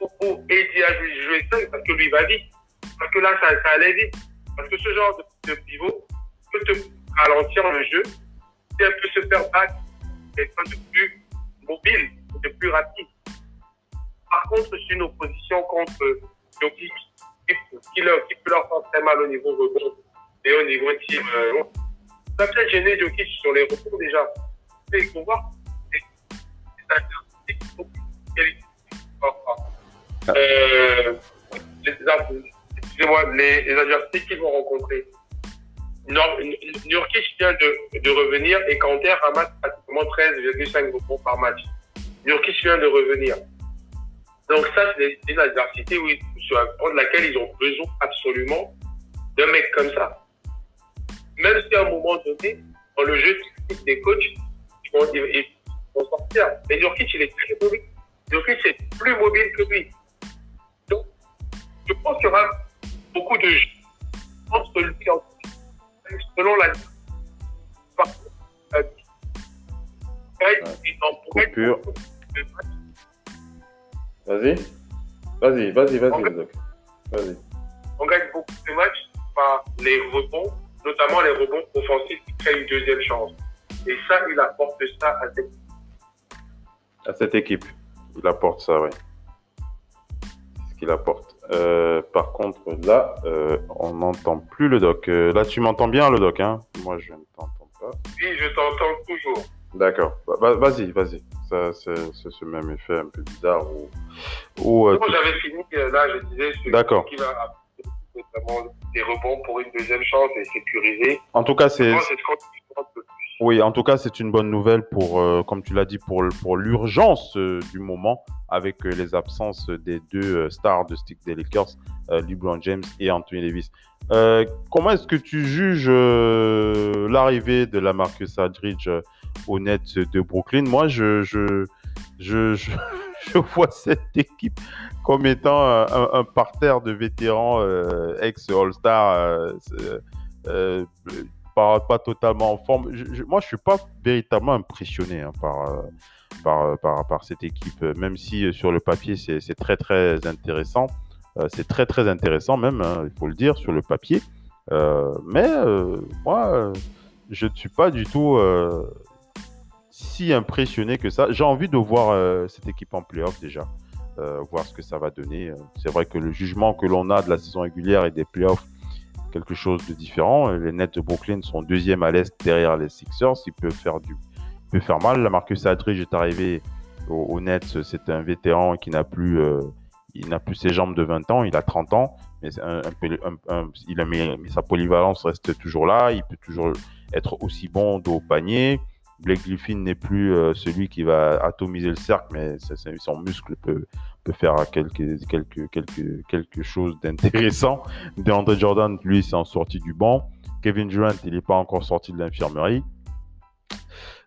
Et il a joué seul parce que lui va vite. Parce que là, ça, allait vite. Parce que ce genre de, pivot peut te ralentir le jeu. Elle peut se faire battre quelqu'un de plus mobile, de plus rapide. Par contre, c'est une opposition contre Jokic qui, peut leur faire très mal au niveau rebond et au niveau team. Euh, ça peut gêner Jokic sur les rebonds déjà. Il faut voir euh, excusez-moi, les, les adversités qu'ils vont rencontrer? Nurkic vient de, revenir et Kanter ramasse pratiquement 13,5 rebonds par match. Nurkic vient de revenir. Donc ça, c'est une adversité oui, sur laquelle ils ont besoin absolument d'un mec comme ça même si à un moment donné, dans le jeu des coachs, ils vont, ils vont sortir. Mais Nurkic, il est très mobile. Nurkic est plus mobile que lui. Je pense qu'il y aura beaucoup de jeux entre lui et selon la. Par contre, euh, il en pourrait Vas-y. Vas-y, vas-y, vas-y, Vas-y. On gagne beaucoup de matchs par les rebonds notamment les rebonds offensifs qui créent une deuxième chance. Et ça, il apporte ça à cette équipe. À cette équipe, il apporte ça, oui. C'est ce qu'il apporte. Euh, par contre, là, euh, on n'entend plus le doc. Euh, là, tu m'entends bien, le doc, hein? Moi, je ne t'entends pas. Oui, je t'entends toujours. D'accord. Bah, vas-y, vas-y. Ça, c'est ce même effet un peu bizarre. Où, j'avais fini, là, je disais ce D'accord. qui va notamment des rebonds pour une deuxième chance et sécuriser. En tout cas, c'est. Oui, en tout cas, c'est une bonne nouvelle pour, euh, comme tu l'as dit, pour, l'urgence euh, du moment avec euh, les absences des deux stars de Stick des Lakers, LeBron James et Anthony Davis. comment est-ce que tu juges l'arrivée de la Marcus Aldridge au net de Brooklyn? Moi, je, je, je, je, vois cette équipe comme étant un, parterre de vétérans ex-All-Star pas, totalement en forme. moi, je suis pas véritablement impressionné hein, par, euh, euh, par, par, cette équipe, même si euh, sur le papier, c'est très, très intéressant. c'est très, très intéressant même, hein, il faut le dire, sur le papier. mais moi, je ne suis pas du tout si impressionné que ça. J'ai envie de voir cette équipe en playoff déjà. voir ce que ça va donner. C'est vrai que le jugement que l'on a de la saison régulière et des playoffs, quelque chose de différent. Les Nets de Brooklyn sont deuxième à l'est derrière les Sixers. Ils peuvent faire du, peut faire mal. La Marcus Aldridge est arrivé au, Nets. C'est un vétéran qui n'a plus, euh, il n'a plus ses jambes de 20 ans. Il a 30 ans, mais un, il a mis, sa polyvalence reste toujours là. Il peut toujours être aussi bon dos panier. Blake Griffin n'est plus euh, celui qui va atomiser le cercle, mais son muscle peut, peut faire quelque, quelque, quelque, quelque chose d'intéressant. DeAndre Jordan, lui, s'est en sorti du banc. Kevin Durant, il n'est pas encore sorti de l'infirmerie.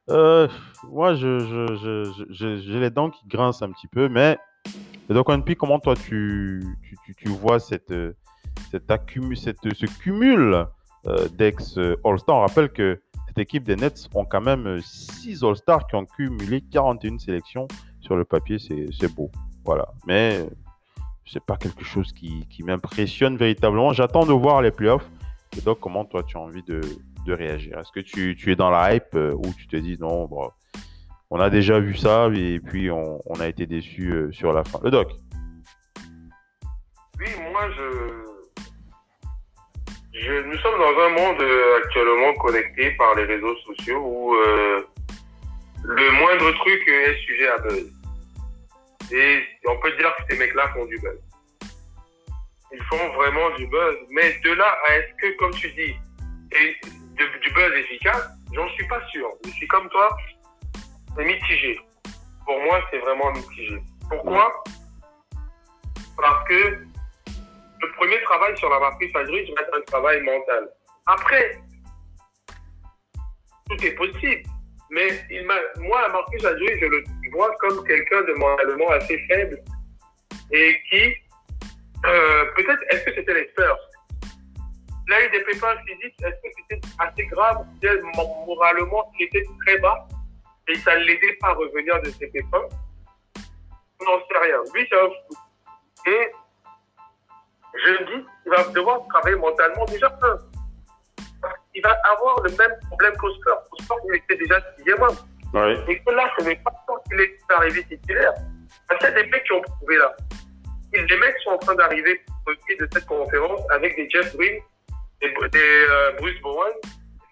Euh, moi, j'ai les dents qui grincent un petit peu, mais donc, P, comment toi tu, tu, tu, vois cette, cette, cette ce cumul euh, d'ex-All-Star? On rappelle que cette équipe des Nets ont quand même 6 All-Stars qui ont cumulé 41 sélections sur le papier, c'est beau. Voilà. Mais c'est pas quelque chose qui, qui m'impressionne véritablement. J'attends de voir les playoffs. Et donc, comment toi tu as envie de, de réagir? Est-ce que tu, tu, es dans la hype euh, ou tu te dis non, on a déjà vu ça et puis on, a été déçu euh, sur la fin? Le doc Oui, moi je. Je nous sommes dans un monde euh, actuellement connecté par les réseaux sociaux où le moindre truc est sujet à buzz. Et on peut dire que ces mecs-là font du buzz. Ils font vraiment du buzz. Mais de là à est-ce que, comme tu dis, du buzz efficace, j'en suis pas sûr. Je suis comme toi, c'est mitigé. Pour moi, c'est vraiment mitigé. Pourquoi? Parce que le premier travail sur la Marcus Aldridge va être un travail mental. Après, tout est possible. Mais il moi, Marcus Aldridge, je le vois comme quelqu'un de mentalement assez faible et qui, euh, peut-être, est-ce que c'était les Spurs Là, il des pépins physiques, est-ce que c'était assez grave? Moralement, il était très bas et ça ne l'aidait pas à revenir de ses pépins On n'en sait rien. Lui, c'est un fou. Et je me dis, il va devoir travailler mentalement déjà un. Il va avoir le même problème. Au sport, il était déjà sixième homme. Et que là, ce n'est pas tant qu'il est arrivé titulaire. Parce qu'il y a des mecs qui ont prouvé là. Et les mecs sont en train d'arriver au pied de cette conférence avec des Jeff Green des, euh, Bruce Brown,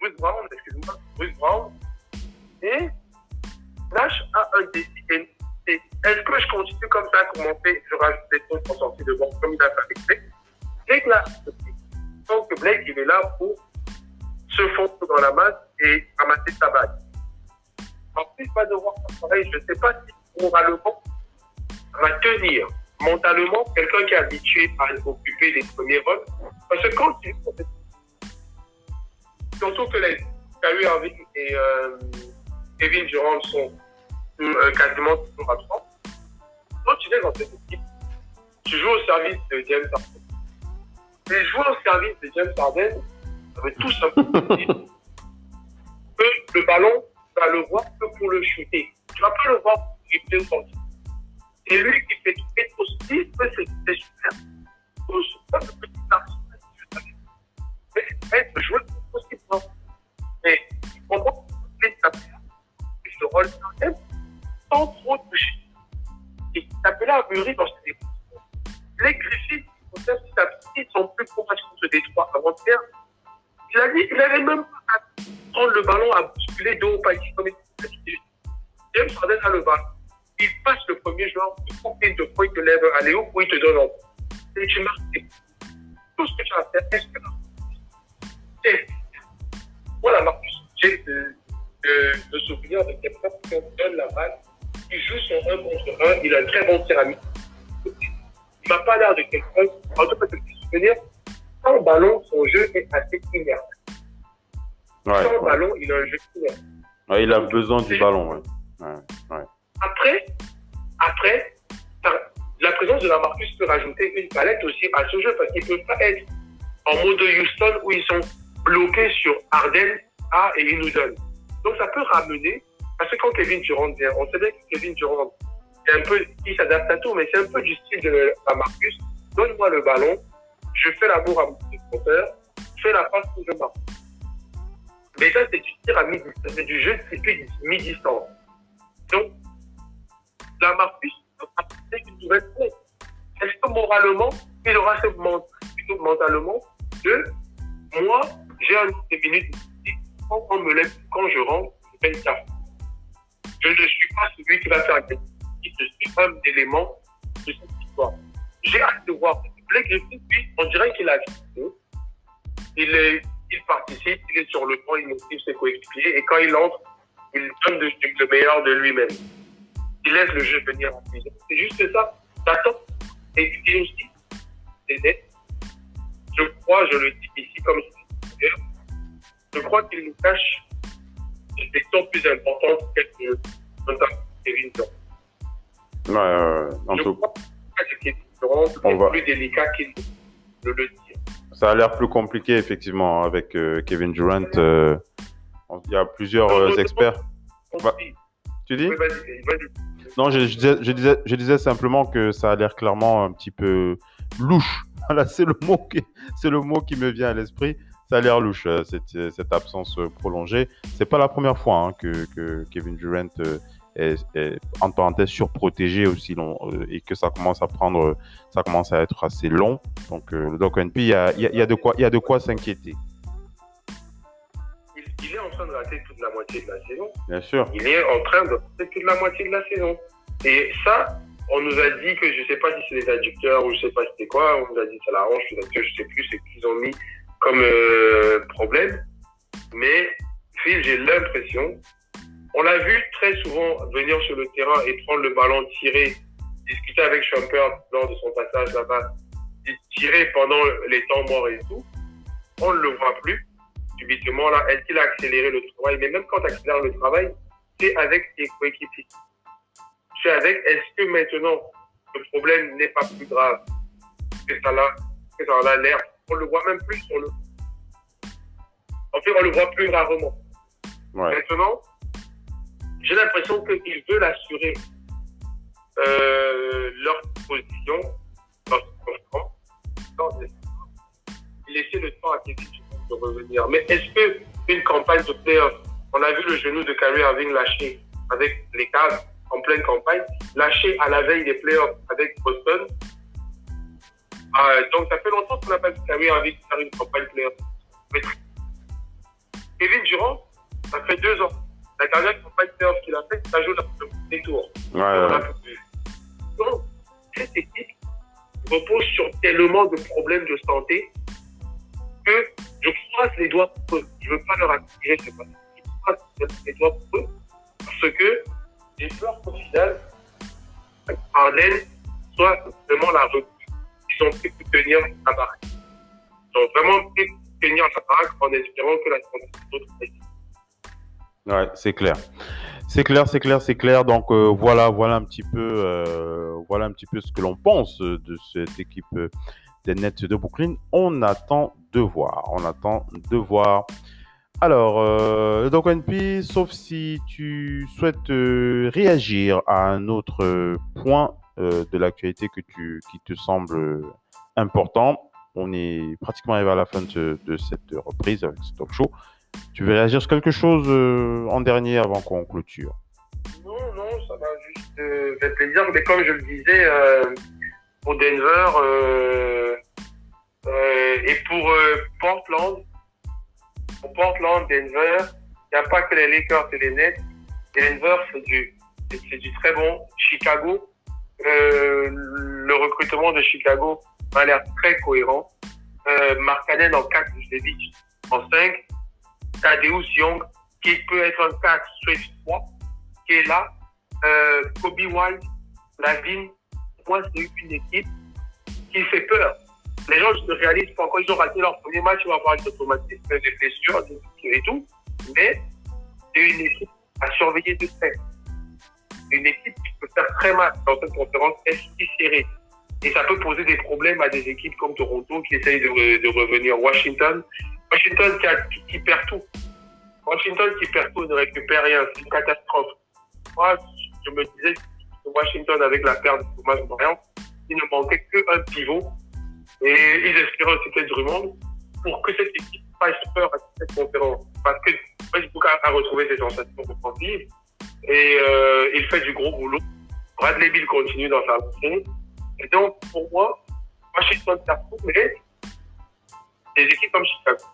Bruce Brown, excuse-moi, Bruce Brown. Et Nash a un défi. Est-ce que je continue comme ça, commencer, je rajoute des trucs pour sortir de banque comme il a fait avec Blake? Là, donc Blake, il est là pour se fondre dans la masse et ramasser sa bague. Ensuite, pas devoir faire pareil. Je ne sais pas si moralement va tenir mentalement quelqu'un qui est habitué à occuper les premiers rôles. Parce que quand tu surtout que les Kyrie et euh, Kevin Durant sont euh, quasiment toujours absents. Quand tu es dans cette équipe, tu joues au service de James Harden. Et jouer au service de James Harden, ça veut tout simplement dire que le ballon, tu vas le voir que pour le shooter. Tu vas pas le voir pour dribble ou. C'est lui qui fait tout. Et aussi, c'est super. C'est pas le petit garçon. Mais jouer possible. Mais il pas que ce rôle même sans trop toucher. Et Tapela a mûri dans ses Les Griffiths, petit à petit, sont plus proches contre Détroit avant-hier. Il a dit qu'il n'avait même pas à prendre le ballon, à bousculer dos au palier comme il James Harden a le ballon. Il passe le premier joueur, il prend une de points, il te lève à Léo, il te donne en Et tu marques. Tout ce que tu as à faire, est-ce que voilà, Marcus, j'ai de, de, de souvenir de quelqu'un qui donne la balle, il joue son 1 contre 1, il a un très bon céramique. Il m'a pas l'air de quelqu'un, en tout cas, de souvenir, sans ballon, son jeu est assez inerte. Ouais, sans ballon, il a un jeu inerte. Ouais, il a besoin du ballon. Après, après, la présence de la Marcus peut rajouter une palette aussi à ce jeu parce qu'il ne peut pas être en mode Houston où ils sont bloqué sur Arden A et donne. Donc ça peut ramener, parce que quand Kevin Durant vient, on sait bien que Kevin Durant, c'est un peu, il s'adapte à tout, mais c'est un peu du style de la Marcus. Donne-moi le ballon, je fais l'amour à mon défenseur, fais la passe ou je marque. Mais ça, c'est du tir à midi, c'est du jeu type mi-distance. Donc, la marque c'est une nouvelle Est-ce que moralement, il aura ce plutôt mentalement de moi, j'ai un minutes quand on me lève, quand je rentre, je fais une carte. Je ne suis pas celui qui va faire quelque Je suis un élément de cette histoire. J'ai hâte de voir. Blake Griffin, lui, on dirait qu'il a vu. Il, est, il participe, il est sur le point, il motive ses coéquipiers. Et quand il entre, il donne le meilleur de lui-même. Il laisse le jeu venir en C'est juste ça. Et puis aussi, c'est net. Je crois, je le dis ici comme je crois qu'il nous cache des questions plus importantes que Kevin Durant. Ouais, ouais, en je tout Durant est va... plus délicat qu'il ne le dit. Ça a l'air plus compliqué, effectivement, avec euh, Kevin Durant. Euh, il y a plusieurs euh, experts. Bah, tu dis? Oui, vas -y, vas -y. Non, je, je, disais, je, disais, je disais simplement que ça a l'air clairement un petit peu louche. Voilà, c'est le mot qui, c'est le mot qui me vient à l'esprit ça a l'air louche, euh, cette, euh, cette, absence euh, prolongée. C'est pas la première fois hein, que, que, Kevin Durant est, est, en parenthèse surprotégé aussi long et que ça commence à prendre, ça commence à être assez long. Donc le Doc NP, il y a, il y a de quoi, il y a de quoi s'inquiéter. Il, est en train de rater toute la moitié de la saison. Bien sûr. Il est en train de rater toute la moitié de la saison. Et ça, on nous a dit que je sais pas si c'est des adducteurs ou je sais pas c'était quoi. On nous a dit ça l'arrange, que je sais plus, c'est qu'ils ont mis comme euh, problème. Mais Phil, j'ai l'impression, on l'a vu très souvent venir sur le terrain et prendre le ballon, tirer, discuter avec Shumpert lors de son passage là-bas, tirer pendant les temps morts et tout. On ne le voit plus. Subitement, là, est-ce qu'il a accéléré le travail? Mais même quand tu accélères le travail, c'est avec tes coéquipiers. C'est avec, est-ce que maintenant, le problème n'est pas plus grave que ça que ça a l'air on le voit même plus sur le. En fait, on le voit plus rarement. Maintenant, j'ai l'impression qu'ils veulent assurer euh, leur position dans Ils laisser le temps à Kevin de revenir. Mais est-ce que une campagne de playoff, on a vu le genou de Kyrie Irving lâché avec les Cavs en pleine campagne, lâché à la veille des playoffs avec Boston, ah, donc, ça fait longtemps qu'on n'a pas vu de faire une campagne playoff. Kevin Durant, ça fait deux ans. La dernière campagne playoff qu'il a faite, ça joue dans le premier tour. Ouais, ouais. Donc, cette équipe repose sur tellement de problèmes de santé que je croise les doigts pour eux. Je ne veux pas leur attirer, je pas. Je croise les doigts pour eux parce que j'ai peur qu'au final, Arden soit vraiment la recrue ils ont pu tenir la baraque. Ils ont vraiment pu tenir la baraque en espérant que la d'autres Ouais, c'est clair. C'est clair, c'est clair, c'est clair. Donc euh, voilà, voilà un petit peu, euh, voilà un petit peu ce que l'on pense de cette équipe des Nets de Brooklyn. On attend de voir. On attend de voir. Alors, euh, donc NP, sauf si tu souhaites euh, réagir à un autre point de l'actualité que tu, qui te semble important. On est pratiquement arrivé à la fin de, cette reprise avec ce talk show. Tu veux réagir sur quelque chose euh, en dernier avant qu'on clôture? Non, non, ça m'a juste euh, fait plaisir. Mais comme je le disais, pour Denver et pour Portland, pour Portland, Denver, il n'y a pas que les Lakers et les Nets. Denver, c'est du, c'est du très bon. Chicago, euh, le recrutement de Chicago a l'air très cohérent. Euh, Markkanen en 4, dit en 5. Tadeus Young, qui peut être un 4, soit 3, qui est là. Euh, Kobe White, Lavin, moi, c'est une équipe qui fait peur. Les gens ne réalisent pas encore, ils ont raté leur premier match, ils vont avoir des automatismes, des blessures et tout. Mais c'est une équipe à surveiller de près une équipe qui peut faire très mal dans cette conférence est si serrée. Et ça peut poser des problèmes à des équipes comme Toronto qui essayent de, revenir. Washington, Washington qui, perd tout. Washington qui perd tout ne récupère rien. C'est une catastrophe. Moi, je me disais que Washington, avec la perte de Thomas Bryant, il ne manquait qu'un pivot. Et ils espéraient du Drummond. pour que cette équipe fasse peur à cette conférence. Parce que Facebook a, a retrouvé ses sensations offensives et euh, il fait du gros boulot. Bradley Bill continue dans sa lancée. Et donc, pour moi, Washington Carrefour, mais des équipes comme Chicago,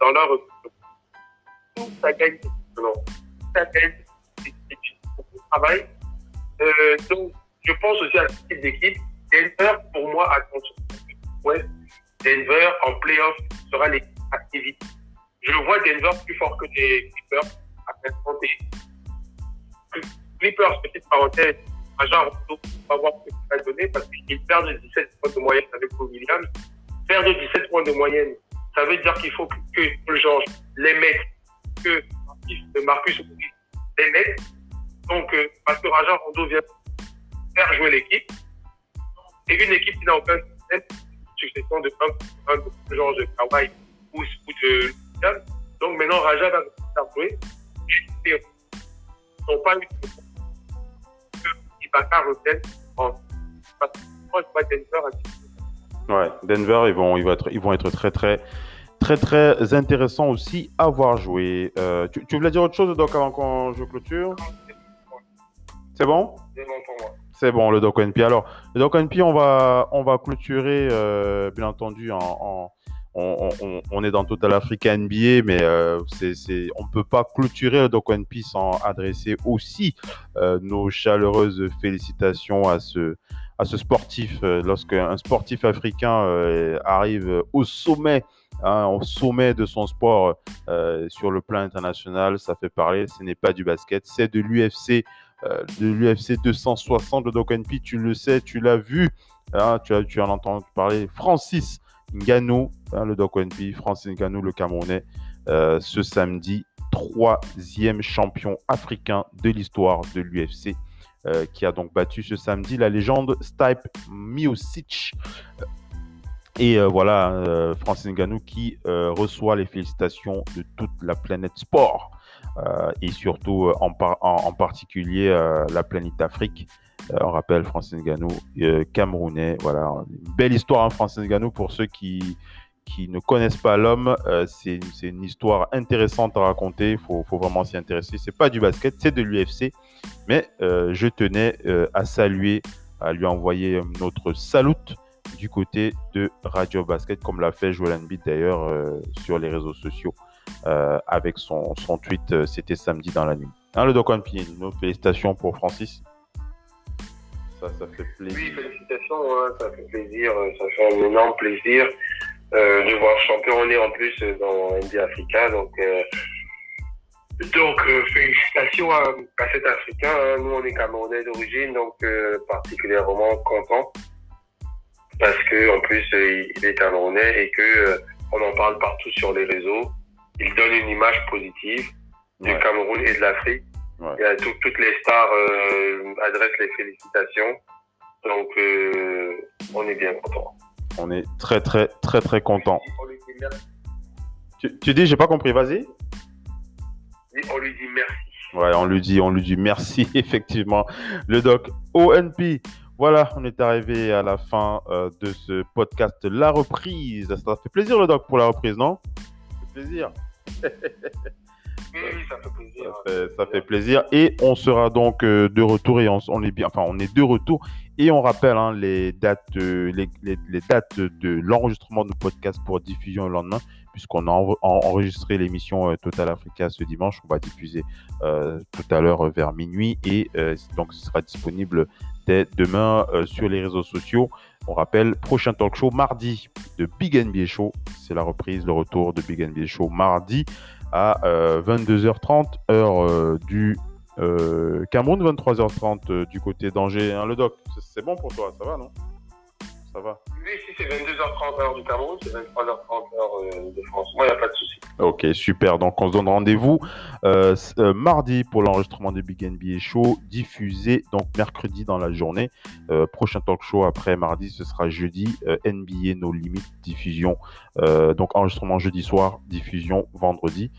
dans leur tout ça gagne non, ça gagne beaucoup de travail. Euh, donc, je pense aussi à ce type d'équipe. Denver, pour moi, attention. Ouais, Denver en playoff sera l'équipe activité. Je vois Denver plus fort que les Clippers à l'instant Clippers, petite parenthèse, agent on va voir ce qu'il va donner parce qu'il perd de 17 points de moyenne avec Paul Williams. Perdre de 17 points de moyenne, ça veut dire qu'il faut que, George les mette, que Marcus les mette. Donc, euh, parce que Rajan Rondo vient faire jouer l'équipe. Et une équipe qui n'a aucun système, succession de un, de George Kawhi ou, ou de Williams. Donc maintenant, Raja va faire jouer. Ils n'ont pas eu de Ibaka revienne en. Moi, je vois Denver à Ouais, Denver, ils vont, ils vont, être, ils vont être très, très, très, très intéressants aussi à voir jouer. Euh, tu, tu, voulais dire autre chose, Doc, avant qu'on je clôture? C'est bon C'est bon? Pour moi. C'est bon, le Doc NP. Alors, le Doc NP, on va, on va clôturer, euh, bien entendu, en, en on, on, on, est dans Total Africa NBA, mais euh, c'est, on ne peut pas clôturer le Doc NP sans adresser aussi euh, nos chaleureuses félicitations à ce, à ce sportif. Euh, Lorsqu'un sportif africain euh, arrive au sommet, hein, au sommet de son sport euh, sur le plan international, ça fait parler. Ce n'est pas du basket, c'est de l'UFC, euh, de l'UFC 260. Le Doc NP, tu le sais, tu l'as vu, hein, tu, as, tu en as entendu parler. Francis Ngannou, hein, le Doc NP, Francis Ngannou, le Camerounais, euh, ce samedi, troisième champion africain de l'histoire de l'UFC. Euh, qui a donc battu ce samedi la légende Stipe Miocic. Et euh, voilà, euh, Francis Ngannou qui reçoit les félicitations de toute la planète sport et surtout en, particulier la planète Afrique. On rappelle Francis Ngannou, camerounais. Voilà, belle histoire, hein, Francis Ngannou, pour ceux qui, ne connaissent pas l'homme, euh, c'est une histoire intéressante à raconter. Il faut, vraiment s'y intéresser. C'est pas du basket, c'est de l'UFC. Mais euh, je tenais euh, à saluer, à lui envoyer notre salut du côté de Radio Basket, comme l'a fait Joel Embiid d'ailleurs sur les réseaux sociaux avec son, tweet. C'était samedi dans la nuit. Hein, le Pin, nos félicitations pour Francis. Ça, ça fait plaisir. Oui, félicitations, hein, ça fait plaisir. Ça fait un énorme plaisir euh, de voir championner en plus dans NBA Africa. Donc, euh, donc euh, félicitations à, à, cet Africain. Hein. Nous, on est Camerounais d'origine, donc euh, particulièrement content parce que en plus il est Camerounais et que on en parle partout sur les réseaux. Il donne une image positive ouais. du Cameroun et de l'Afrique. Ouais. Tout, toutes les stars adressent les félicitations. Donc, on est bien content. On est très, très, très, très content. Tu, tu dis, j'ai pas compris, vas-y. On lui dit merci. Ouais, on lui dit, on lui dit merci, effectivement. Le doc ONP. Voilà, on est arrivé à la fin euh, de ce podcast La Reprise. Ça fait plaisir, le doc, pour la reprise, non? Ça fait plaisir. Ça fait plaisir. Et on sera donc euh, de retour et on, est bien, enfin, on est de retour. Et on rappelle hein, les dates, euh, les, dates de l'enregistrement de podcast pour diffusion le lendemain, puisqu'on a en, enregistré l'émission euh, Total Africa ce dimanche. On va diffuser tout à l'heure vers minuit et donc ce sera disponible dès demain sur les réseaux sociaux. On rappelle, prochain talk show mardi de Big NBA Show. C'est la reprise, le retour de Big NBA Show mardi à euh, 22h30 heure euh, du euh, Cameroun, 23h30 du côté d'Angers. Hein, le doc, c'est bon pour toi, ça va, non? Ça va Oui, si c'est 22h30 heure du Cameroun, c'est 23h30 heure de France. Moi, il n'y a pas de souci. Ok, super. Donc, on se donne rendez-vous euh, euh, mardi pour l'enregistrement de Big NBA Show, diffusé donc mercredi dans la journée. Euh, prochain talk show après mardi, ce sera jeudi. NBA No Limit, diffusion. donc, enregistrement jeudi soir, diffusion vendredi.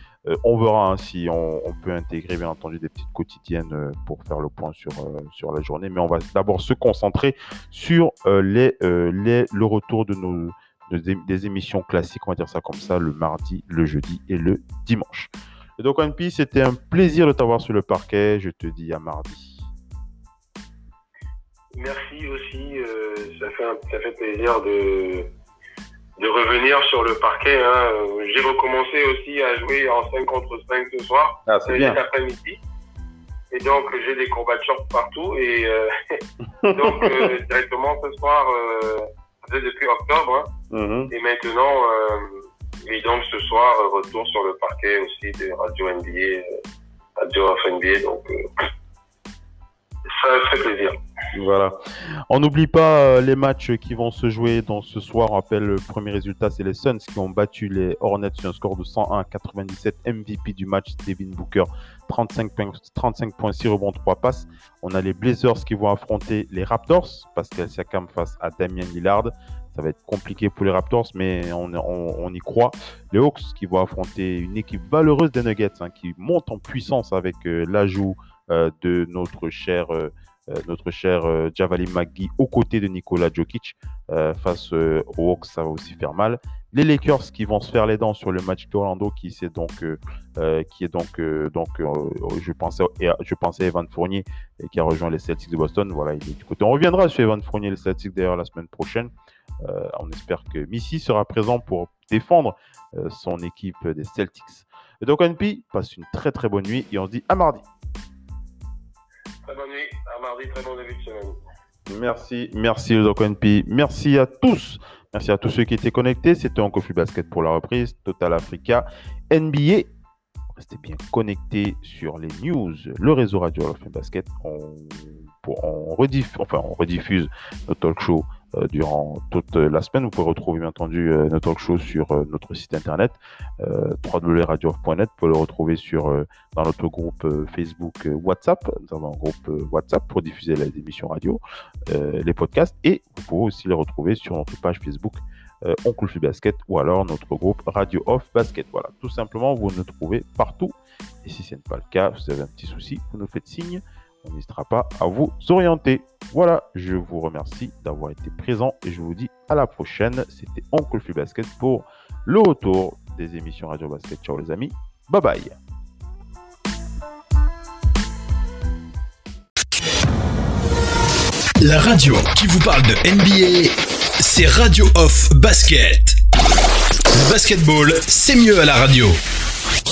On verra hein, si on, peut intégrer, bien entendu, des petites quotidiennes pour faire le point sur, sur la journée. Mais on va d'abord se concentrer sur le retour de nos des, émissions classiques, on va dire ça comme ça, le mardi, le jeudi et le dimanche. Et donc, One c'était un plaisir de t'avoir sur le parquet. Je te dis à mardi. Merci aussi. Euh, ça fait plaisir de, de revenir sur le parquet. Hein. J'ai recommencé aussi à jouer en 5 contre 5 ce soir. Ah, c'est bien. après-midi. Et donc, j'ai des short partout. Et euh, donc, euh, directement ce soir, euh, depuis octobre. Hein. Mm-hmm. Et maintenant, euh, et donc ce soir, retour sur le parquet aussi de Radio NBA, Radio of NBA. Donc, ça fait plaisir. Voilà. On n'oublie pas euh, les matchs qui vont se jouer dans ce soir. On rappelle le premier résultat, c'est les Suns qui ont battu les Hornets sur un score de 101 à 97. MVP du match, Devin Booker, 35 points, 35 points, 6 rebonds, 3 passes. On a les Blazers qui vont affronter les Raptors, Pascal Siakam face à Damien Lillard. Ça va être compliqué pour les Raptors, mais on, y croit. Les Hawks qui vont affronter une équipe valeureuse des Nuggets, hein, qui monte en puissance avec euh, l'ajout de notre cher euh, notre cher euh, Javali McGee aux côtés de Nikola Jokic face aux Hawks, ça va aussi faire mal. Les Lakers qui vont se faire les dents sur le match d'Orlando qui, qui est donc, donc je, pensais, je pensais Evan Fournier qui a rejoint les Celtics de Boston. Voilà, il est du côté. On reviendra sur Evan Fournier et les Celtics d'ailleurs la semaine prochaine. on espère que Missy sera présent pour défendre son équipe des Celtics. Et donc, NP, passe une très très bonne nuit et on se dit à mardi. Très. Merci, merci NP. Merci à tous. Merci à tous ceux qui étaient connectés. C'était Coffee Basket pour la reprise. Total Africa. NBA. Restez bien connectés sur les news. Le réseau Radio Basket. On, on, enfin, on rediffuse notre talk show durant toute la semaine. Vous pouvez retrouver bien entendu euh, notre talk show sur euh, notre site internet www.radio.net. Vous pouvez le retrouver sur dans notre groupe Facebook WhatsApp. Nous avons un groupe WhatsApp pour diffuser les émissions radio, les podcasts et vous pouvez aussi les retrouver sur notre page Facebook Oncle Flux Basket ou alors notre groupe Radio Off Basket. Voilà, tout simplement, vous nous trouvez partout. Et si ce n'est pas le cas, vous avez un petit souci, vous nous faites signe on n'hésitera pas à vous orienter. Voilà, je vous remercie d'avoir été présent et je vous dis à la prochaine. C'était Oncle Flux Basket pour le retour des émissions Radio Basket. Ciao les amis, bye bye. La radio qui vous parle de NBA, c'est Radio Off Basket. Basketball, c'est mieux à la radio.